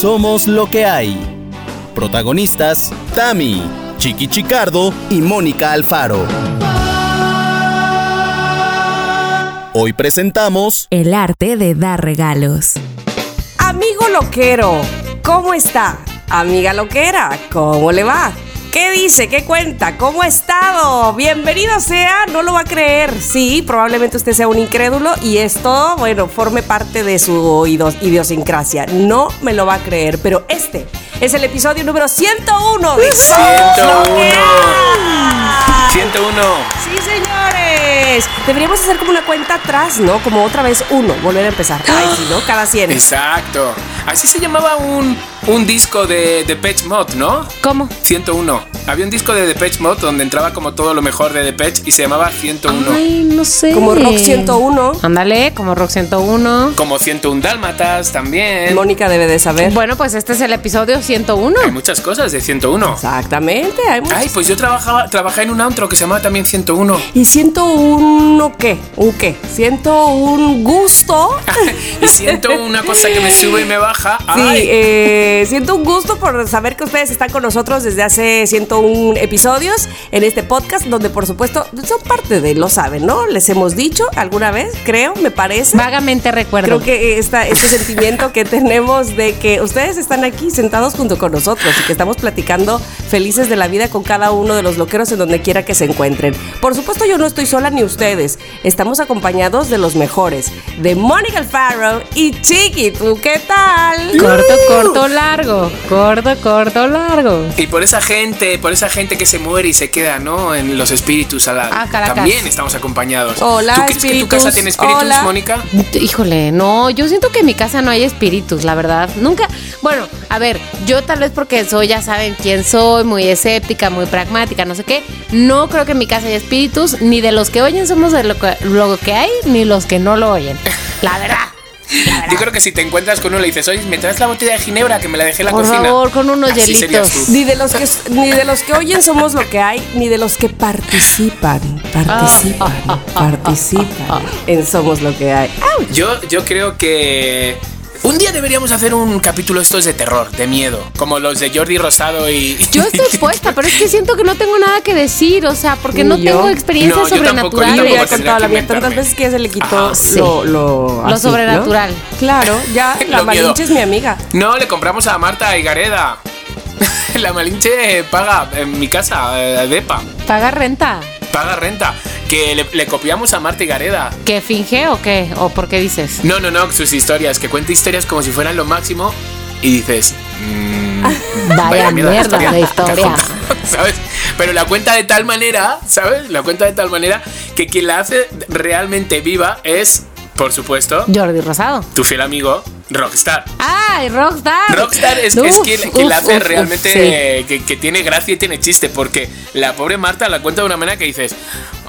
Somos lo que hay. Protagonistas, Tami, Chiqui Chicardo y Mónica Alfaro. Hoy presentamos El arte de dar regalos. Amigo loquero, ¿cómo está? Amiga loquera, ¿cómo le va? ¿Qué dice? ¿Qué cuenta? ¿Cómo ha estado? Bienvenido sea, no lo va a creer. Sí, probablemente usted sea un incrédulo y esto, bueno, forme parte de su idiosincrasia. No me lo va a creer, pero este es el episodio número 101 de 101. 101. Sí, señores. Deberíamos hacer como una cuenta atrás, ¿no? Como otra vez uno, volver a empezar. Ay, sí, ¿no? Cada 100. Exacto. Así se llamaba un, un disco de Depeche Mode, ¿no? ¿Cómo? 101. Había un disco de Depeche Mode donde entraba como todo lo mejor de Depeche y se llamaba 101. Ay, no sé. Como Rock 101. Ándale, como Rock 101. Como 101 Dálmatas también. Mónica debe de saber. Bueno, pues este es el episodio 101. Hay muchas cosas de 101. Exactamente, hay muchas. Ay, pues yo trabajaba, trabajé en un antro que se llamaba también 101. ¿Y 101 qué? ¿Un qué? ¿101 gusto? y siento una cosa que me sube y me baja. Sí, Ay. eh, siento un gusto por saber que ustedes están con nosotros desde hace 101 episodios en este podcast, donde por supuesto son parte de, lo saben, ¿no? Les hemos dicho alguna vez, creo, me parece. Vagamente recuerdo. Creo que esta, este sentimiento que tenemos de que ustedes están aquí sentados junto con nosotros y que estamos platicando felices de la vida con cada uno de los loqueros en donde quiera que se encuentren. Por supuesto yo no estoy sola ni ustedes, estamos acompañados de los mejores, de Mónica Alfaro y Chiqui, ¿tú qué tal? Corto, corto, largo. Corto, corto, largo. Y por esa gente, por esa gente que se muere y se queda, ¿no? En los espíritus a la- Ah, también estamos acompañados. Hola, ¿Tú crees que tu espíritus. casa tiene espíritus, Hola. Mónica? Híjole, no, yo siento que en mi casa no hay espíritus, la verdad. Nunca, bueno, a ver, yo tal vez porque soy, ya saben quién soy, muy escéptica, muy pragmática, no sé qué. No creo que en mi casa haya espíritus, ni de los que oyen somos de lo que, lo que hay, ni los que no lo oyen. La verdad. Yo creo que si te encuentras con uno le dices, oye, ¿me traes la botella de ginebra que me la dejé en la Por cocina? favor, con unos Así hielitos. Ni de los que ni de los que oyen somos lo que hay, ni de los que participan, participan, participan en somos lo que hay. Yo, yo creo que un día deberíamos hacer un capítulo estos de terror, de miedo, como los de Jordi Rosado y... Yo estoy expuesta, pero es que siento que no tengo nada que decir, o sea, porque no yo. tengo experiencias No, yo tampoco, yo Y sobrenaturales. le tampoco la vida tantas veces que ya se le quitó Ajá, sí. lo, lo, Lo así, ¿no? sobrenatural. Claro, ya la. Malinche es mi amiga. No, le compramos a Marta Higareda. La Malinche paga en mi casa, eh, Depa, ¿Paga renta? Paga renta. Que le, le copiamos a Marta Higareda. ¿Que finge o qué? ¿O por qué dices? No, no, no, sus historias, que cuenta historias como si fueran lo máximo y dices... mm, Vaya mierda mierda de que ha historia. ¿Sabes? Pero la cuenta de tal manera, ¿sabes? La cuenta de tal manera que quien la hace realmente viva es, por supuesto, Jordi Rosado. tu fiel amigo Rockstar. ¡Ay, Rockstar! Rockstar es, Uf, es quien, quien la hace uf, realmente sí. que, que tiene gracia y tiene chiste, porque la pobre Marta la cuenta de una manera que dices,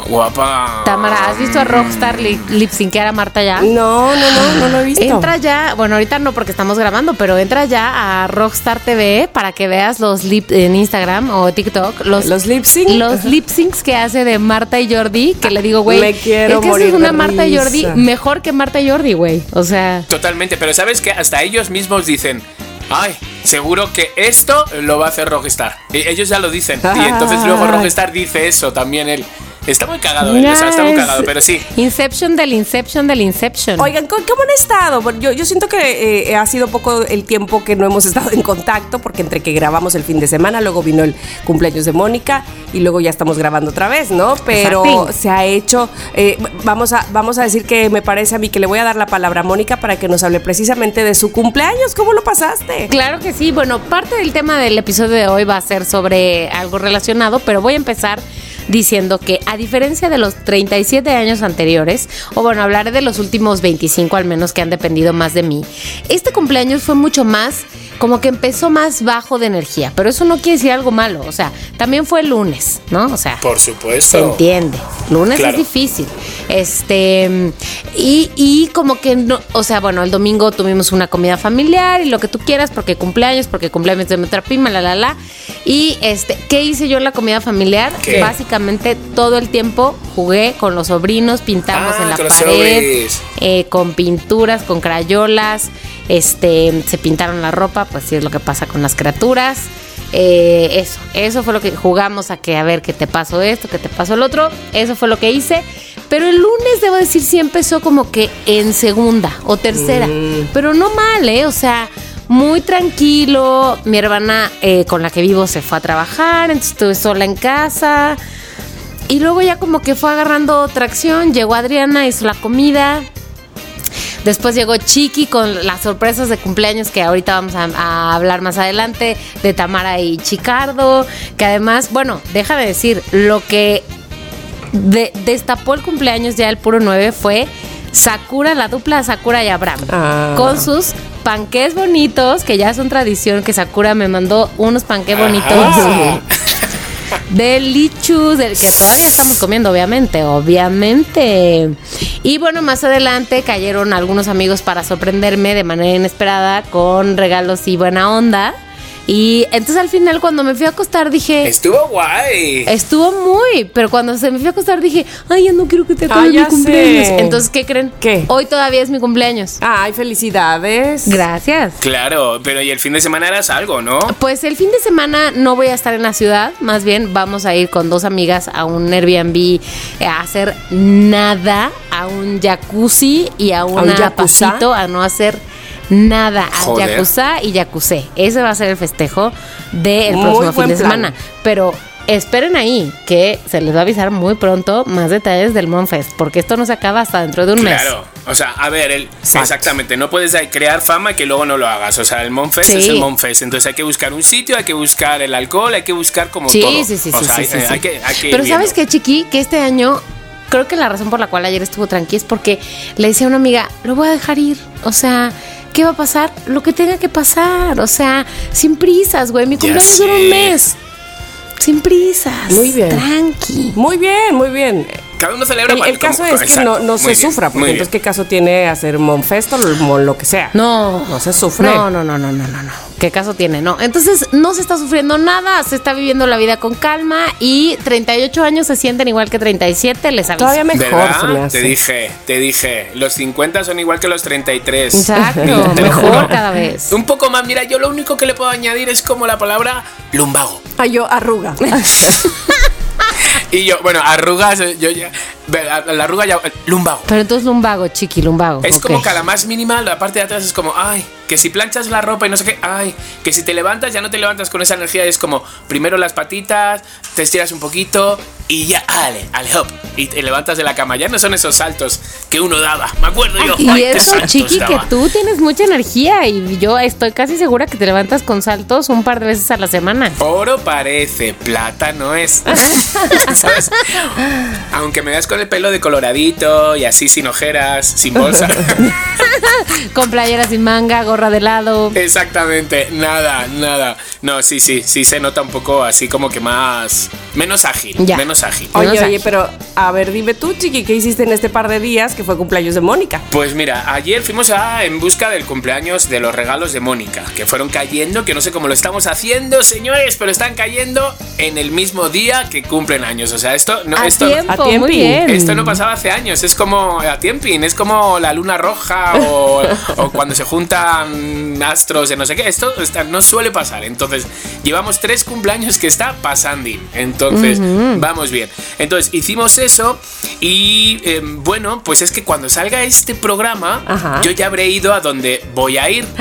guapa. Tamara, ¿has visto a Rockstar li- lip syncear a Marta ya? No, no, no, no lo he visto. Entra ya, bueno, ahorita no porque estamos grabando, pero entra ya a Rockstar TV para que veas los lip en Instagram o TikTok, los, Los lip sync. los lip syncs que hace de Marta y Jordi, que le digo, güey, Me quiero es que morir es una de Marta y Jordi mejor que Marta y Jordi, güey. O sea, Totalmente, pero sabes que hasta ellos mismos dicen, ay, seguro que esto lo va a hacer Rockstar. Y ellos ya lo dicen. Y entonces luego. Rockstar dice eso también él. Está muy cagado él, o sea, está muy cagado, pero sí. Inception del Inception del Inception. Oigan, ¿cómo cómo han estado? Bueno, Yo, yo siento que eh, ha sido poco el tiempo que no hemos estado en contacto, porque entre que grabamos el fin de semana, luego vino el cumpleaños de Mónica y luego ya estamos grabando otra vez, ¿no? Pero Exacto. se ha hecho, eh, vamos, a, vamos a decir que me parece a mí que le voy a dar la palabra a Mónica para que nos hable precisamente de su cumpleaños. ¿Cómo lo pasaste? Claro que sí. Bueno, parte del tema del episodio de hoy va a ser sobre algo relacionado, pero voy a empezar diciendo que a diferencia de los 37 años anteriores, o bueno, hablaré de los últimos 25 al menos que han dependido más de mí, este cumpleaños fue mucho más como que empezó más bajo de energía, pero eso no quiere decir algo malo, o sea, también fue el lunes, ¿no? O sea, Por se supuesto. entiende. Lunes Claro. es difícil. Este, y, y como que no, o sea, bueno, el domingo tuvimos una comida familiar y lo que tú quieras, porque cumpleaños, porque cumpleaños de nuestra prima, la la la. Y este, ¿qué hice yo en la comida familiar? ¿Qué? Básicamente todo el tiempo jugué con los sobrinos, pintamos Ah, en la pared, eh, con pinturas, con crayolas. este, se pintaron la ropa, pues sí es lo que pasa con las criaturas. Eh, eso, eso fue lo que jugamos a que a ver que te pasó esto, que te pasó el otro. Eso fue lo que hice. Pero el lunes, debo decir, sí empezó como que en segunda o tercera. Pero no mal, ¿eh? O sea, muy tranquilo. Mi hermana eh, con la que vivo se fue a trabajar, entonces estuve sola en casa. Y luego ya como que fue agarrando tracción. Llegó Adriana, hizo la comida. Después llegó Chiqui con las sorpresas de cumpleaños que ahorita vamos a, a hablar más adelante de Tamara y Chicardo. Que además, bueno, déjame decir, lo que de- destapó el cumpleaños ya el puro 9 fue Sakura, la dupla Sakura y Abraham. Ah. Con sus panqués bonitos, que ya son tradición, que Sakura me mandó unos panqués bonitos. Ah. Del del que todavía estamos comiendo, obviamente, obviamente. Y bueno, más adelante cayeron algunos amigos para sorprenderme de manera inesperada con regalos y buena onda. Y entonces al final cuando me fui a acostar dije, Estuvo guay. estuvo muy, pero cuando se me fui a acostar dije, ay, ya no quiero que te acabe Ah, mi cumpleaños. sé. Entonces, ¿qué creen? ¿Qué? Hoy todavía es mi cumpleaños. Ay, felicidades. Gracias. Claro, pero y el fin de semana harás algo, ¿no? Pues el fin de semana no voy a estar en la ciudad, más bien vamos a ir con dos amigas a un Airbnb eh, a hacer nada, a un jacuzzi y a un pasito, a no hacer nada, a Joder. yakuza y jacuzé. Ese va a ser el festejo del Muy próximo fin de plan. semana. Pero esperen ahí que se les va a avisar muy pronto más detalles del Monfest, porque esto no se acaba hasta dentro de un mes. Claro, o sea, a ver, el, exactamente, no puedes crear fama y que luego no lo hagas. O sea, el Monfest Sí. es el Monfest, entonces hay que buscar un sitio, hay que buscar el alcohol, hay que buscar como Sí, todo. sí, sí, o sí, sea, sí, hay, sí, sí. hay que, hay que ir Pero sabes que Chiqui, que este año creo que la razón por la cual ayer estuvo tranqui es porque le decía a una amiga, lo voy a dejar ir. O sea, ¿qué va a pasar? Lo que tenga que pasar. O sea, sin prisas, güey. Mi cumpleaños dura un mes. Sin prisas. Muy bien. Tranqui. Muy bien, muy bien. Cada uno celebra El, el caso como- es que exacto, no, no se bien, sufra, porque entonces, ¿qué caso tiene hacer Monfest o lo, lo que sea? No. No se sufre. No, no, no, no, no, no, no. ¿Qué caso tiene? No. Entonces no se está sufriendo nada, se está viviendo la vida con calma y 38 años se sienten igual que 37, les aviso. Todavía mejor se me hace. Te dije, te dije, los 50 son igual que los 33. Exacto, mejor cada vez. Un poco más, mira, yo lo único que le puedo añadir es como la palabra lumbago. Ay, yo arruga. Y yo, bueno, arrugas, yo ya, la la arruga ya, lumbago. Pero entonces lumbago, chiqui, lumbago. Es ok. como que a la más mínima, la parte de atrás es como, ay, que si planchas la ropa y no sé qué, ay, que si te levantas ya no te levantas con esa energía, es como primero las patitas, te estiras un poquito y ya, ale, ale, hop, y te levantas de la cama. Ya no son esos saltos que uno daba, me acuerdo yo. Y ay, eso, Chiqui, que tú tienes mucha energía y yo estoy casi segura que te levantas con saltos un par de veces a la semana. Oro parece, plata no es. ¿Sabes? Aunque me veas con el pelo de coloradito y así sin ojeras, sin bolsa. Con playera sin manga, gorra de lado. Exactamente, nada, nada. No, sí, sí, sí se nota un poco así como que más. Menos ágil, Ya. menos ágil. Oye, sé. oye, pero a ver, dime tú, Chiqui, ¿qué hiciste en este par de días que fue cumpleaños de Mónica? Pues mira, ayer fuimos a, en busca del cumpleaños de los regalos de Mónica, que fueron cayendo, que no sé cómo lo estamos haciendo, señores, pero están cayendo en el mismo día que cumplen años. O sea, esto no, a esto, tiempo, a tiempo. muy bien. esto no pasaba hace años, es como a tiemping, es como la luna roja o, o cuando se juntan astros de no sé qué. Esto está- no suele pasar. Entonces, llevamos tres cumpleaños que está pasando. Entonces, vamos bien. Entonces, hicimos eso y eh, bueno, pues es que cuando salga este programa, Ajá. yo ya habré ido a donde voy a ir.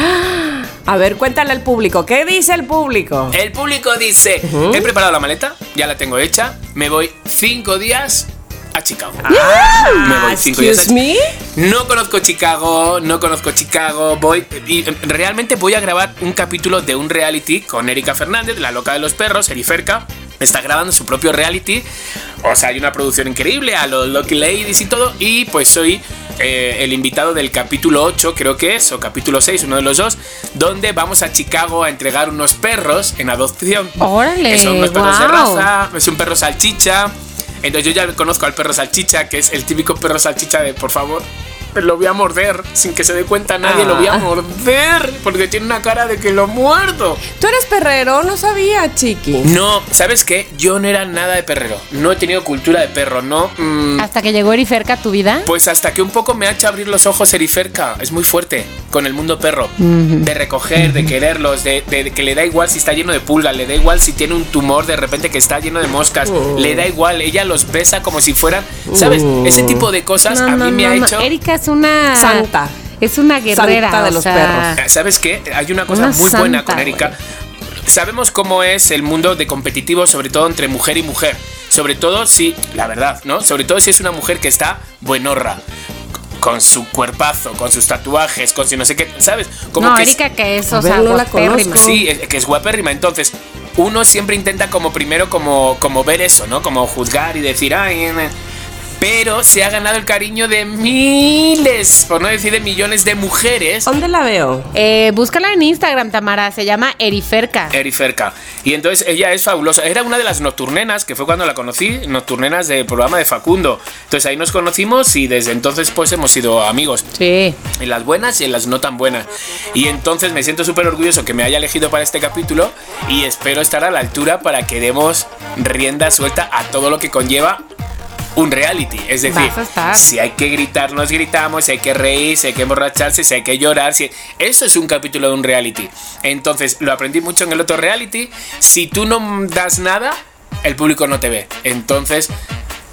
A ver, cuéntale al público, ¿qué dice el público? El público dice, he preparado la maleta, ya la tengo hecha, me voy cinco días a Chicago. me voy cinco días a me? No conozco Chicago, no conozco Chicago, voy y realmente voy a grabar un capítulo de un reality con Erika Fernández, la loca de los perros, Eriferca. Está grabando su propio reality. O sea, hay una producción increíble a los Lucky Ladies y todo. Y pues soy eh, el invitado del capítulo 8, creo que es, o capítulo 6, uno de los dos, donde vamos a Chicago a entregar unos perros en adopción. Órale, Que son unos perros de raza, es un perro salchicha. Entonces yo ya conozco al perro salchicha, que es el típico perro salchicha de por favor, lo voy a morder. Sin que se dé cuenta nadie, lo voy a Ah. morder. Porque tiene una cara de que lo muerdo. Tú eres perrero, no sabía, chiqui. No, ¿sabes qué? Yo no era nada de perrero. No he tenido cultura de perro, ¿no? Mm, Hasta que llegó Eriferca a tu vida. Pues hasta que un poco me ha hecho abrir los ojos Eriferca. Es muy fuerte con el mundo perro. De recoger, de quererlos, de, de- de que le da igual si está lleno de pulgas, le da igual si tiene un tumor de repente que está lleno de moscas, le da igual. Ella los besa como si fueran, ¿sabes? Ese tipo de cosas No, a mí no, me no, ha no. hecho... Erika es una. Santa. Es una guerrera. Santa de o los sea, perros. ¿Sabes qué? Hay una cosa Una muy buena con Erika. Sabemos cómo es el mundo de competitivo, sobre todo entre mujer y mujer. Sobre todo si, la verdad, ¿no? Sobre todo si es una mujer que está buenorra. Con su cuerpazo, con sus tatuajes, con su no sé qué, ¿sabes? Como No, que es- Erika, que es, o A ver, sea, no la guapérrima. conozco. Sí, es- que es guapérrima. Entonces, uno siempre intenta como primero como, como ver eso, ¿no? Como juzgar y decir, ay, eh, eh". Pero se ha ganado el cariño de miles, por no decir de millones de mujeres. ¿Dónde la veo? Eh, búscala en Instagram, Tamara. Se llama Eriferca. Eriferca. Y entonces ella es fabulosa. Era una de las nocturnenas, que fue cuando la conocí, nocturnenas del programa de Facundo. Entonces ahí nos conocimos y desde entonces pues hemos sido amigos. Sí. En las buenas y en las no tan buenas. Y entonces me siento súper orgulloso que me haya elegido para este capítulo y espero estar a la altura para que demos rienda suelta a todo lo que conlleva un reality. Es decir, si hay que gritar, nos gritamos, si hay que reír, si hay que emborracharse, si hay que llorar. Si... Eso es un capítulo de un reality. Entonces, lo aprendí mucho en el otro reality. Si tú no das nada, el público no te ve. Entonces,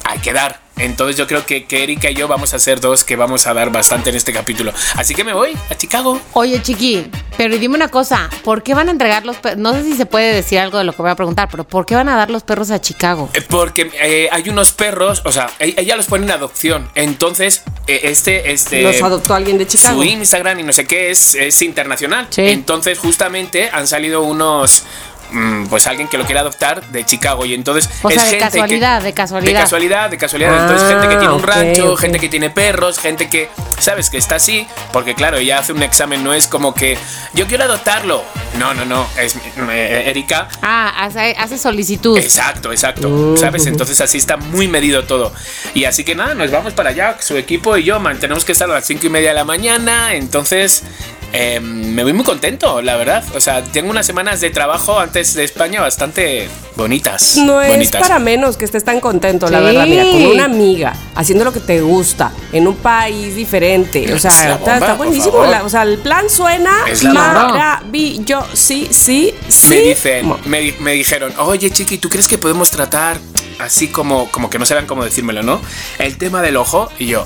hay que dar. Entonces yo creo que, que Erika y yo vamos a ser dos que vamos a dar bastante en este capítulo. Así que me voy a Chicago. Oye, chiqui, pero dime una cosa. ¿Por qué van a entregar los perros? No sé si se puede decir algo de lo que voy a preguntar, pero ¿por qué van a dar los perros a Chicago? Eh, Porque eh, hay unos perros, o sea, e- ella los pone en adopción. Entonces, eh, este, este. Los adoptó alguien de Chicago. Su Instagram y no sé qué es, es internacional. Sí. Entonces, justamente han salido unos. Mm, Pues alguien que lo quiere adoptar de Chicago y entonces O es sea, de gente que- casualidad, de casualidad. de casualidad de casualidad entonces Ah, gente que tiene un ok, rancho gente que tiene perros gente que sabes que está así porque claro ella hace un examen no es como que yo quiero adoptarlo no no no es eh, Erika Ah, hace, hace solicitud. Exacto, exacto. ¿Sabes? Entonces así está muy medido todo. Y así que nada, nos vamos para allá. Su equipo y yo man, tenemos que estar a las cinco y media de la mañana. Entonces eh, me voy muy contento, la verdad. O sea, tengo unas semanas de trabajo antes de España bastante bonitas. No es bonitas. para menos que estés tan contento, la Sí. verdad. Mira, con una amiga, haciendo lo que te gusta, en un país diferente. O sea, Es la está, bomba, está buenísimo. La- o sea, el plan suena Es la maravilloso. Sí, sí, sí. Me dicen, me, me dijeron, oye chiqui, ¿tú crees que podemos tratar así como, como que no saben cómo decírmelo, ¿no? El tema del ojo y yo,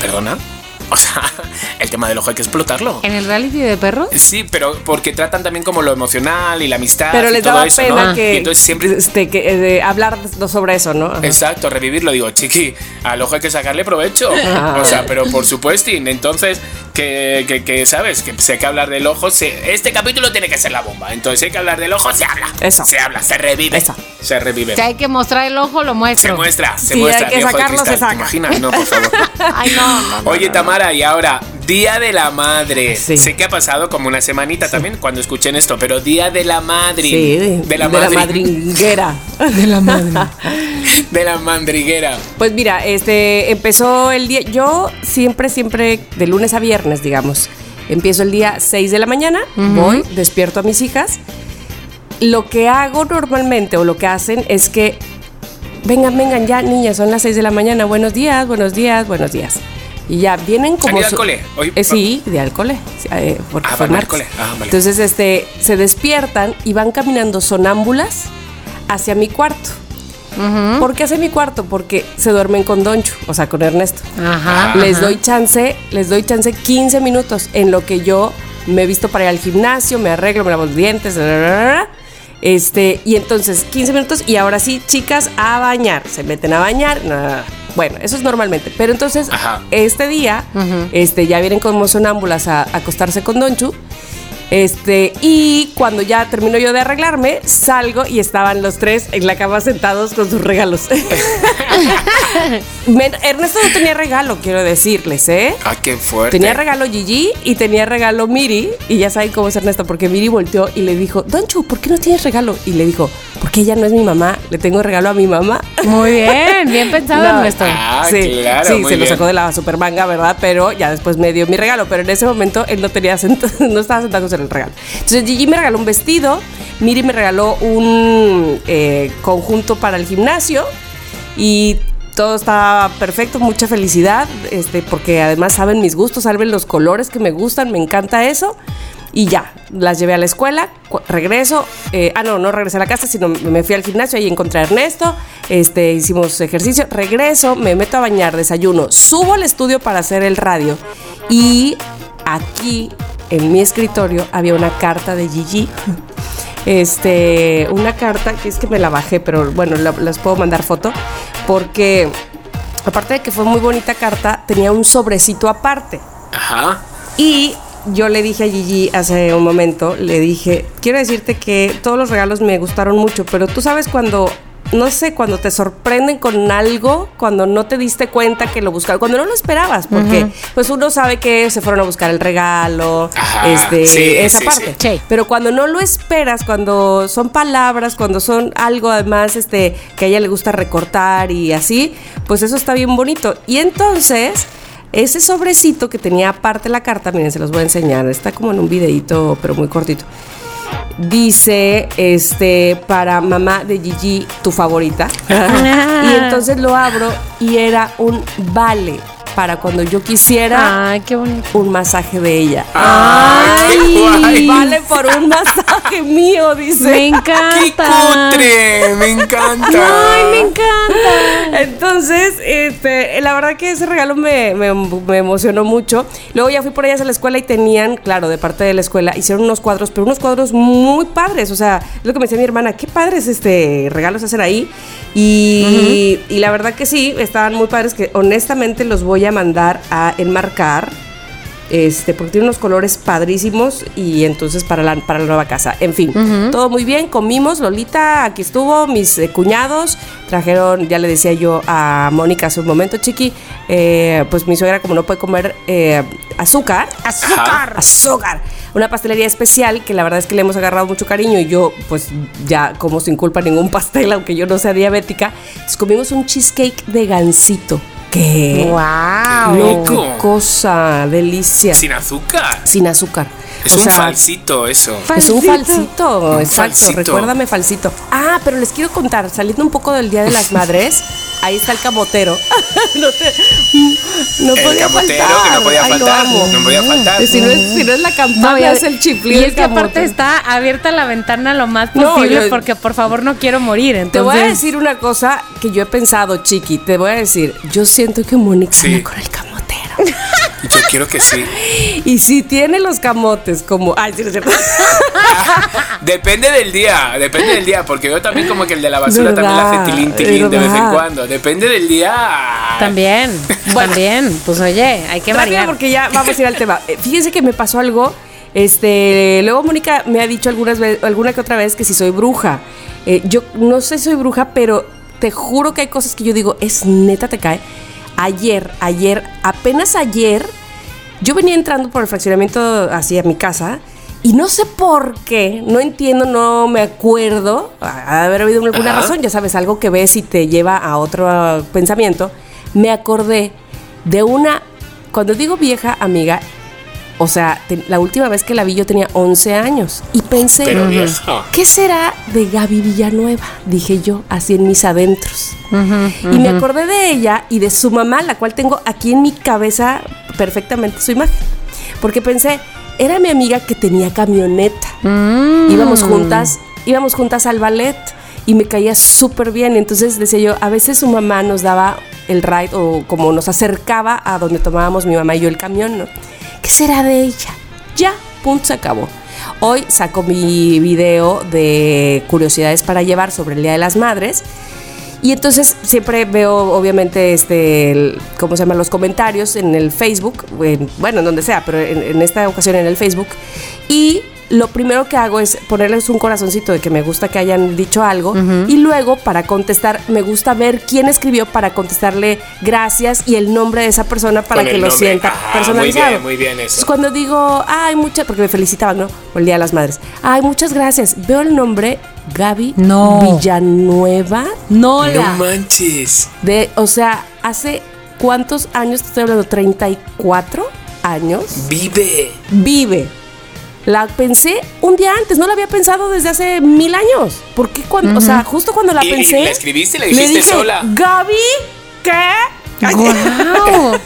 ¿perdona? O sea, el tema del ojo hay que explotarlo. ¿En el reality de perros? Sí, pero porque tratan también como lo emocional y la amistad. Pero y les todo daba eso, pena ¿no? que, Y entonces siempre. este, que, eh, de hablar sobre eso, ¿no? Ajá. Exacto, revivirlo. Digo, chiqui, al ojo hay que sacarle provecho. Ah. O sea, pero por supuesto. Entonces, que, que, que, ¿sabes? Que si hay que hablar del ojo, se- este capítulo tiene que ser la bomba. Entonces, si hay que hablar del ojo, se habla. Eso. Se habla, se revive. Eso. Se revive. Si hay que mostrar el ojo, lo Se muestro. muestra, se Sí, muestra. hay que sacarlo, se saca. ¿Te imaginas? No, por favor. Ay, no, no, no. Oye, Tamara, y ahora, Día de la Madre. Sí. Sé que ha pasado como una semanita también cuando escuchen esto, pero Día de la Madre. Sí, de, de la de la madriguera. De la madre. de la mandriguera. Pues mira, este empezó el día. Yo siempre, siempre, de lunes a viernes, digamos, empiezo el día 6 de la mañana, voy, despierto a mis hijas. Lo que hago normalmente o lo que hacen es que vengan, vengan ya, niñas, son las 6 de la mañana. Buenos días, buenos días, buenos días. Y ya vienen como. ido al su- cole? Hoy- Eh, sí, de al cole. sí, eh, porque Ah, fue van al martes. cole. Ah, vale. Entonces, este, se despiertan y van caminando sonámbulas hacia mi cuarto. ¿Por qué hacia mi cuarto? Porque se duermen con Donchu, o sea, con Ernesto. Ajá. Les ajá. doy chance, les doy chance 15 minutos en lo que yo me visto para ir al gimnasio, me arreglo, me lavo los dientes, bla, bla, bla, bla. este, y entonces 15 minutos y ahora sí, chicas, a bañar, se meten a bañar. Bueno, eso es normalmente, pero entonces Ajá. este día, este, ya vienen como sonámbulas a, a acostarse con Donchu Este, y cuando ya termino yo de arreglarme, salgo y estaban los tres en la cama sentados con sus regalos. Men- Ernesto no tenía regalo, quiero decirles, ¿eh? Ah, qué fuerte. Tenía regalo Gigi y tenía regalo Miri. Y ya saben cómo es Ernesto, porque Miri volteó y le dijo, Donchu, ¿por qué no tienes regalo? Y le dijo, porque ella no es mi mamá, le tengo regalo a mi mamá. Muy bien, bien pensado No. Ernesto. Ah, sí, claro, sí, muy se lo sacó de la super manga, ¿verdad? Pero ya después me dio mi regalo. Pero en ese momento él no tenía senta- no estaba sentado con el regalo. Entonces Gigi me regaló un vestido, Miri me regaló un eh, conjunto para el gimnasio y todo estaba perfecto, mucha felicidad, este, porque además saben mis gustos, saben los colores que me gustan, me encanta eso. Y ya, las llevé a la escuela, cu- regreso, eh, ah no, no regresé a la casa, sino me fui al gimnasio, ahí encontré a Ernesto, este, hicimos ejercicio, regreso, me meto a bañar, desayuno, subo al estudio para hacer el radio y aquí en mi escritorio había una carta de Gigi. Este, una carta que es que me la bajé, pero bueno, la- las puedo mandar foto, porque aparte de que fue muy bonita carta, tenía un sobrecito aparte. Ajá. Y yo le dije a Gigi hace un momento, le dije, quiero decirte que todos los regalos me gustaron mucho, pero tú sabes cuando, no sé, cuando te sorprenden con algo, cuando no te diste cuenta que lo buscaron, cuando no lo esperabas, porque pues uno sabe que se fueron a buscar el regalo, Ajá, este, sí, esa sí, parte. Sí. Pero cuando no lo esperas, cuando son palabras, cuando son algo además este, que a ella le gusta recortar y así, pues eso está bien bonito. Y entonces, ese sobrecito que tenía aparte la carta, miren, se los voy a enseñar, está como en un videito, pero muy cortito. Dice, este, para mamá de Gigi, tu favorita. y entonces lo abro y era un vale para cuando yo quisiera Ay, qué bonito. un masaje de ella. ¡Ay, qué! Vale por un masaje mío, dice. Me ¡Qué encanta. cutre! ¡Me encanta! Ay, me encanta. Entonces, este, la verdad que ese regalo me, me- me emocionó mucho. Luego ya fui por ellas a la escuela y tenían, claro, de parte de la escuela, hicieron unos cuadros, pero unos cuadros muy padres. O sea, es lo que me decía mi hermana, qué padres este regalos hacen ahí. Y, y la verdad que sí, estaban muy padres que honestamente los voy a mandar a enmarcar. Este, porque tiene unos colores padrísimos y entonces para la, para la nueva casa. En fin, todo muy bien, comimos, Lolita, aquí estuvo, mis eh, cuñados trajeron, ya le decía yo a Mónica hace un momento, chiqui, eh, pues mi suegra como no puede comer eh, azúcar, Azúcar. azúcar, una pastelería especial que la verdad es que le hemos agarrado mucho cariño y yo pues ya como sin culpa ningún pastel, aunque yo no sea diabética, comimos un cheesecake de gansito. ¿Qué? Wow. Qué cosa, delicia. Sin azúcar. Sin azúcar. Es O un sea, falsito eso. Es un falsito, Un exacto. falsito. Recuérdame falsito. Ah, pero les quiero contar, saliendo un poco del Día de las Madres, ahí está el camotero. no te, no El podía camotero faltar. que no podía faltar, no podía faltar. Si no es, si no es la campana, No, y, es el chiflido. y el es que aparte camote. está abierta la ventana lo más No, posible yo- porque por favor no quiero morir. Entonces, Te voy a decir una cosa que yo he pensado, Chiqui. Te voy a decir, yo siento que Mónica Sí. anda con el camotero. Yo quiero que sí. y si tiene los camotes como... Ay, sí, no. Depende del día, depende del día, porque yo también como que el de la basura también ¿Verdad? hace tilín tilín de vez en cuando. Depende del día. También, también. Pues oye, hay que variar. porque ya vamos a ir al tema. Eh, Fíjense que me pasó algo. Este, luego Mónica me ha dicho algunas veces, alguna que otra vez que si soy bruja. Eh, yo no sé si soy bruja, pero te juro que hay cosas que yo digo, es neta te cae. Ayer, ayer, apenas ayer, yo venía entrando por el fraccionamiento hacia mi casa y no sé por qué, no entiendo, no me acuerdo, ha de haber habido alguna Ajá. razón, ya sabes, algo que ves y te lleva a otro pensamiento. Me acordé de una, cuando digo vieja amiga, o sea, te- la última vez que la vi yo tenía 11 años y pensé, Pero "Ujú, vieja. ¿qué será de Gaby Villanueva? Dije yo, así en mis adentros. Y me acordé de ella y de su mamá, la cual tengo aquí en mi cabeza perfectamente su imagen. Porque pensé, era mi amiga que tenía camioneta. Mm. Íbamos juntas, íbamos juntas al ballet y me caía súper bien. Entonces decía yo, a veces su mamá nos daba el ride o como nos acercaba a donde tomábamos mi mamá y yo el camión, ¿no? ¿Qué será de ella? Ya, punto, se acabó. Hoy saco mi video de curiosidades para llevar sobre el Día de las Madres. Y entonces siempre veo, obviamente, este, el- ¿cómo se llama? Los comentarios en el Facebook, en- bueno, en donde sea, pero en esta ocasión en el Facebook. Y lo primero que hago es ponerles un corazoncito de que me gusta que hayan dicho algo y luego para contestar me gusta ver quién escribió para contestarle gracias y el nombre de esa persona para Con que lo nombre. sienta Ajá, personalizado. muy bien, muy bien eso. Entonces, cuando digo, ay, muchas, porque me felicitaban, ¿no? Por el Día de las Madres. Ay, muchas gracias. Veo el nombre Gaby No. Villanueva No, No la. manches. de, o sea, hace cuántos años te estoy hablando, 34 años Vive. vive. La pensé un día antes, no la había pensado desde hace mil años. ¿Por qué cuando, o sea, justo cuando la Y- y pensé? la escribiste y la dijiste sola. Gaby, ¿qué?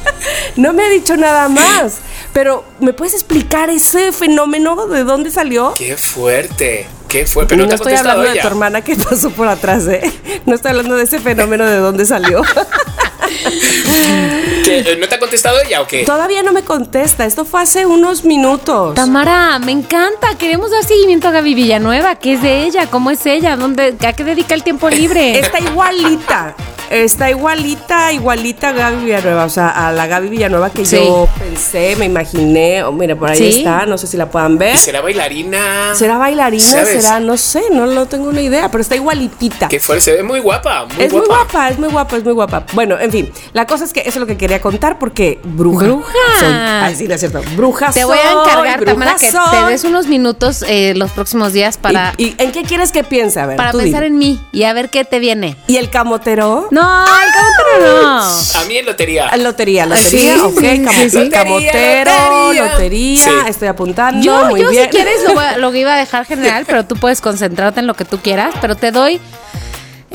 No me ha dicho nada más. Pero, ¿me puedes explicar ese fenómeno? ¿De dónde salió? Qué fuerte. Qué fuerte. Pero no te estoy contestado hablando de tu hermana que pasó por atrás, ¿eh? No estoy hablando de ese fenómeno de dónde salió. ¿Qué? ¿No te ha contestado ella o qué? Todavía no me contesta. Esto fue hace unos minutos. Tamara, me encanta. Queremos dar seguimiento a Gaby Villanueva. ¿Qué es de ella? ¿Cómo es ella? ¿Dónde, ¿A qué dedica el tiempo libre? Está igualita. Está igualita, igualita a Gaby Villanueva. O sea, a la Gaby Villanueva que Sí. yo pensé, me imaginé. Oh, mira, por ahí Sí. está. No sé si la puedan ver. ¿Será bailarina? ¿Será bailarina? ¿Sabes? ¿Será? No sé, no, no tengo una idea, pero está igualitita. Qué fuerte. Se ve muy guapa. Muy es guapa. muy guapa, es muy guapa, es muy guapa. Bueno, en fin, la cosa es que eso es lo que quería contar porque bruja. Bruja. Ay, sí, no es cierto. Bruja Te voy a encargar, Tamara, que te soy. des unos minutos eh, los próximos días para, ¿Y, y en qué quieres que piense? A ver, para tú pensar dime. en mí y a ver qué te viene. ¿Y el camotero? No, cabotero no. A mí en lotería. Ah, Lotería, lotería, Sí, ok, sí, camo- sí, camotero, Lotería, lotería, Sí. estoy apuntando, Yo, muy yo bien. si quieres lo, voy a- lo iba a dejar general, pero tú puedes concentrarte en lo que tú quieras, pero te doy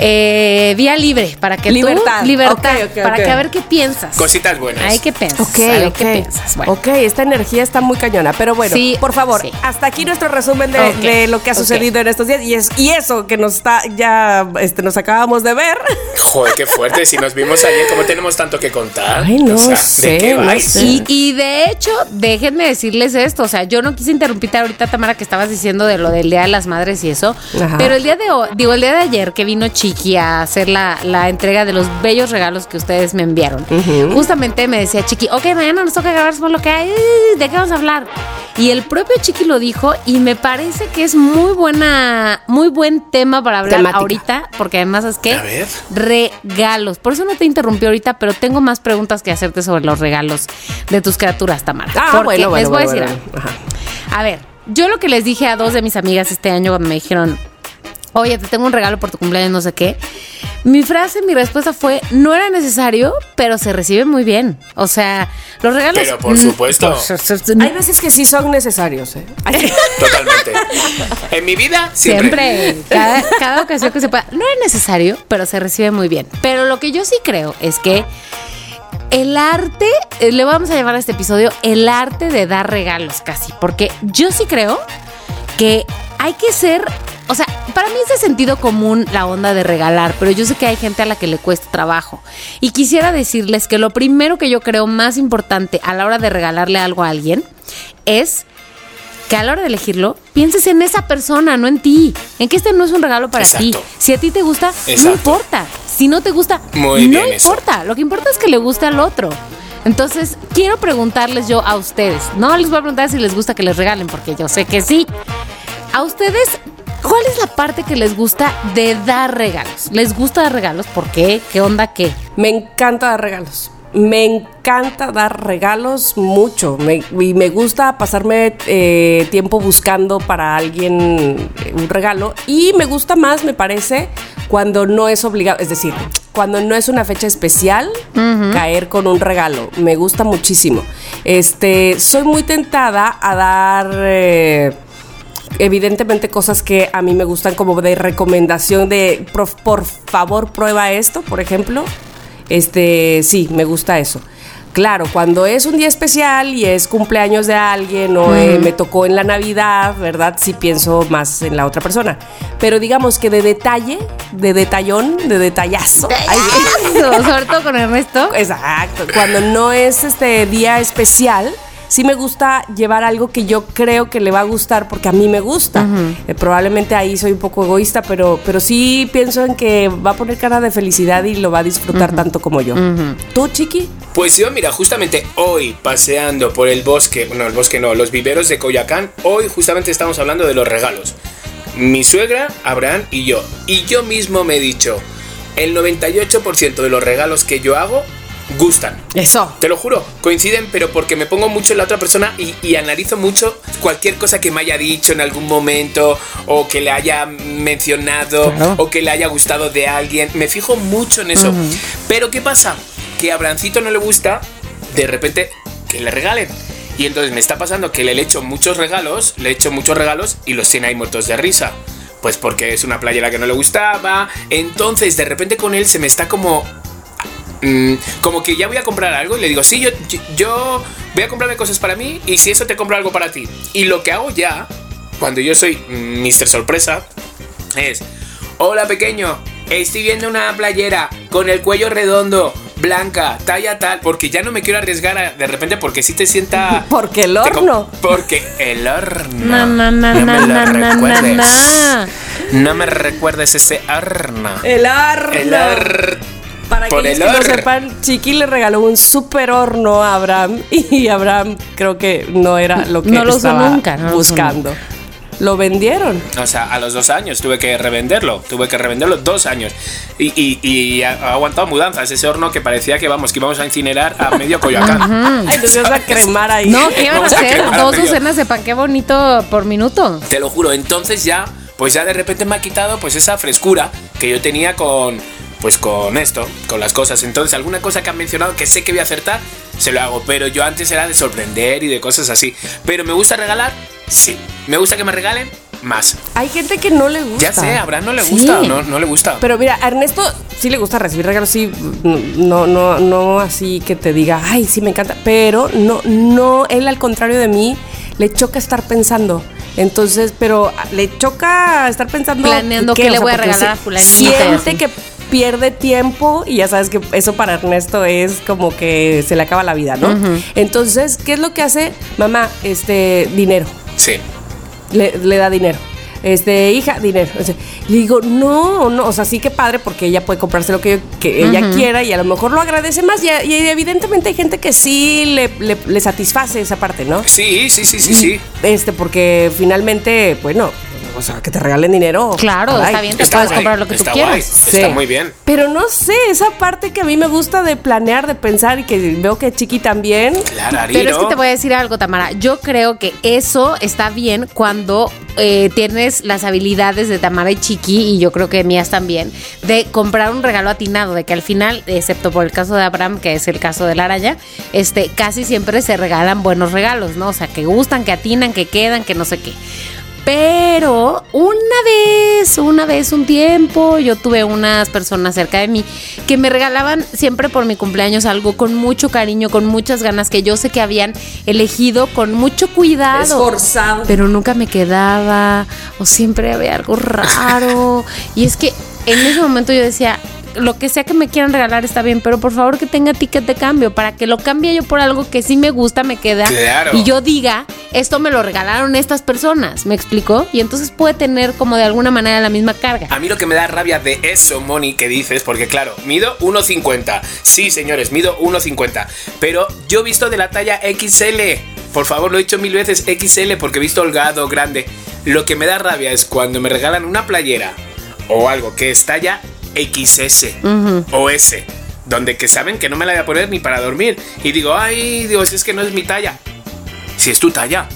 eh, vía libre para que Libertad. tú libertad Ok, ok, para ok. que a ver qué piensas. Cositas buenas. Ay, qué piensas. Ok, ver qué piensas. Bueno. Ok, esta energía está muy cañona. Pero bueno, Sí, por favor, sí. hasta aquí nuestro resumen de, de lo que ha sucedido en estos días. Y, es, y eso que nos está, ya este, nos acabamos de ver. Joder, qué fuerte. Si nos vimos ayer, ¿cómo tenemos tanto que contar? Ay, no O sea, sé, ¿De qué no vais? sé. Y, y de hecho, déjenme decirles esto, o sea, yo no quise interrumpirte ahorita, Tamara, que estabas diciendo de lo del Día de las Madres y eso, Ajá. pero el día de hoy, digo, el día de ayer que vino Chiqui a hacer la, la entrega de los bellos regalos que ustedes me enviaron, justamente me decía Chiqui, ok, mañana nos toca grabar por lo que hay, ¿de qué vamos a hablar? Y el propio Chiqui lo dijo y me parece que es muy buena, muy buen tema para hablar Temática. ahorita, porque además es que A ver. regalos. Por eso no te interrumpí ahorita, pero tengo más preguntas que hacerte sobre los regalos de tus criaturas, Tamara. Ah, Porque bueno, bueno, les voy a decir bueno. algo. Ajá. A ver, yo lo que les dije a dos de mis amigas este año cuando me dijeron, oye, te tengo un regalo por tu cumpleaños, no sé qué. Mi frase, mi respuesta fue, no era necesario, pero se recibe muy bien. O sea, los regalos... Pero por supuesto. Hay veces que sí son necesarios, ¿eh? Totalmente. En mi vida, siempre. Siempre, cada, cada ocasión que se pueda. No es necesario, pero se recibe muy bien. Pero lo que yo sí creo es que el arte, eh, le vamos a llamar a este episodio el arte de dar regalos casi, porque yo sí creo que hay que ser, o sea, para mí es de sentido común la onda de regalar, pero yo sé que hay gente a la que le cuesta trabajo. Y quisiera decirles que lo primero que yo creo más importante a la hora de regalarle algo a alguien es que a la hora de elegirlo, pienses en esa persona, no en ti. En que este no es un regalo para ti. Si a ti te gusta, no importa. Si no te gusta, Muy no eso. importa. Lo que importa es que le guste al otro. Entonces, quiero preguntarles yo a ustedes. No les voy a preguntar si les gusta que les regalen, porque yo sé que sí. A ustedes, ¿cuál es la parte que les gusta de dar regalos? ¿Les gusta dar regalos? ¿Por qué? ¿Qué onda qué? Me encanta dar regalos. Me encanta dar regalos mucho. Me- y me gusta pasarme eh, tiempo buscando para alguien eh, un regalo. Y me gusta más, me parece, cuando no es obligado. Es decir, cuando no es una fecha especial, caer con un regalo. Me gusta muchísimo. Este, soy muy tentada a dar. eh, evidentemente cosas que a mí me gustan como de recomendación de por, por favor prueba esto, por ejemplo. Este, sí, me gusta eso. Claro, cuando es un día especial y es cumpleaños de alguien o eh, me tocó en la Navidad, ¿verdad? Sí pienso más en la otra persona. Pero digamos que de detalle, de detallón, de detallazo. ay, Sobre todo con Ernesto. Exacto. Cuando no es este día especial, sí me gusta llevar algo que yo creo que le va a gustar porque a mí me gusta. Eh, probablemente ahí soy un poco egoísta, pero, pero sí pienso en que va a poner cara de felicidad y lo va a disfrutar tanto como yo. ¿Tú, Chiqui? Pues yo, mira, justamente hoy paseando por el bosque, bueno, el bosque no, los viveros de Coyacán, hoy justamente estamos hablando de los regalos. Mi suegra, Abraham y yo. Y yo mismo me he dicho, el 98% de los regalos que yo hago gustan. Eso. Te lo juro, coinciden, pero porque me pongo mucho en la otra persona y, y analizo mucho cualquier cosa que me haya dicho en algún momento o que le haya mencionado Claro. o que le haya gustado de alguien. Me fijo mucho en eso. Pero ¿qué pasa? Que a Abrancito no le gusta de repente que le regalen. Y entonces me está pasando que le he hecho muchos regalos, le he hecho muchos regalos y los tiene ahí muertos de risa. Pues porque es una playera que no le gustaba. Entonces de repente con él se me está como Mm, como que ya voy a comprar algo y le digo, sí, yo, yo- voy a comprarme cosas para mí y si eso te compro algo para ti. Y lo que hago ya, cuando yo soy Mr. Sorpresa, es, hola pequeño, estoy viendo una playera con el cuello redondo, blanca, talla tal, porque ya no me quiero arriesgar a- de repente porque si te sienta... Porque el horno. Porque el horno. Na, na, na, no me lo recuerdes. No me recuerdes ese horno. El horno. El horno. Para Por aquellos el que no sepan, Chiqui le regaló un super horno a Abraham y Abraham creo que no era lo que No lo estaba nunca, no lo usó buscando. Lo vendieron. O sea, a los dos años tuve que revenderlo. Tuve que revenderlo dos años. Y, y- y ha aguantado mudanzas. Ese horno que parecía que vamos, que íbamos a incinerar a medio Coyoacán. Ay, nos ibas a cremar ahí. No, ¿qué van a a hacer? quemar Dos docenas de pan, qué bonito por minuto. Te lo juro. Entonces ya, pues ya de repente me ha quitado pues esa frescura que yo tenía con. Pues con esto, con las cosas. Entonces, alguna cosa que han mencionado que sé que voy a acertar, se lo hago. Pero yo antes era de sorprender y de cosas así. Pero me gusta regalar, sí. Me gusta que me regalen, más. Hay gente que no le gusta. Ya sé, a Abraham no le Sí. gusta, no, no le gusta. Pero mira, a Ernesto sí le gusta recibir regalos, sí, no, no, no así que te diga, ay, sí me encanta, pero no, no, él al contrario de mí, le choca estar pensando. Entonces, pero le choca estar pensando. Planeando ¿qué? qué le O sea, voy a regalar a Siente que pierde tiempo y ya sabes que eso para Ernesto es como que se le acaba la vida, ¿no? Entonces, ¿qué es lo que hace? Mamá, este, dinero Sí. le, le da dinero. Este, hija, dinero. O sea, le digo, no, no, o sea, sí que padre porque ella puede comprarse lo que, que ella quiera y a lo mejor lo agradece más. Y, y evidentemente hay gente que sí le, le- le satisface esa parte, ¿no? Sí, sí, sí, sí, sí. Este, porque finalmente, bueno, o sea, que te regalen dinero. Claro, caray. está bien, te Está puedes guay, comprar lo que tú quieras. guay, Sí. Está muy bien. Pero no sé, esa parte que a mí me gusta de planear, de pensar y que veo que Chiqui también. Claro, Pero es que te voy a decir algo, Tamara. Yo creo que eso está bien cuando eh, tienes las habilidades de Tamara y Chiqui, y yo creo que mías también, de comprar un regalo atinado, de que al final, excepto por el caso de Abraham, que es el caso de la araña, este, casi siempre se regalan buenos regalos, ¿no? O sea, que gustan, que atinan, que quedan, que no sé qué. Pero una vez, una vez, un tiempo, yo tuve unas personas cerca de mí que me regalaban siempre por mi cumpleaños algo con mucho cariño, con muchas ganas, que yo sé que habían elegido con mucho cuidado. Esforzado. Pero nunca me quedaba, o siempre había algo raro. Y es que en ese momento yo decía, lo que sea que me quieran regalar está bien, pero por favor que tenga ticket de cambio para que lo cambie yo por algo que sí me gusta, me queda. Claro. Y yo diga, esto me lo regalaron estas personas, ¿me explicó? Y entonces puede tener como de alguna manera la misma carga. A mí lo que me da rabia de eso, Moni, que dices, porque claro, mido 1,50. Sí, señores, mido 1,50. Pero yo he visto de la talla XL. Por favor, lo he dicho mil veces XL porque he visto holgado, grande. Lo que me da rabia es cuando me regalan una playera o algo que es talla XS o S. Donde que saben que no me la voy a poner ni para dormir. Y digo, ay, Dios, es que no es mi talla. Si es tu talla.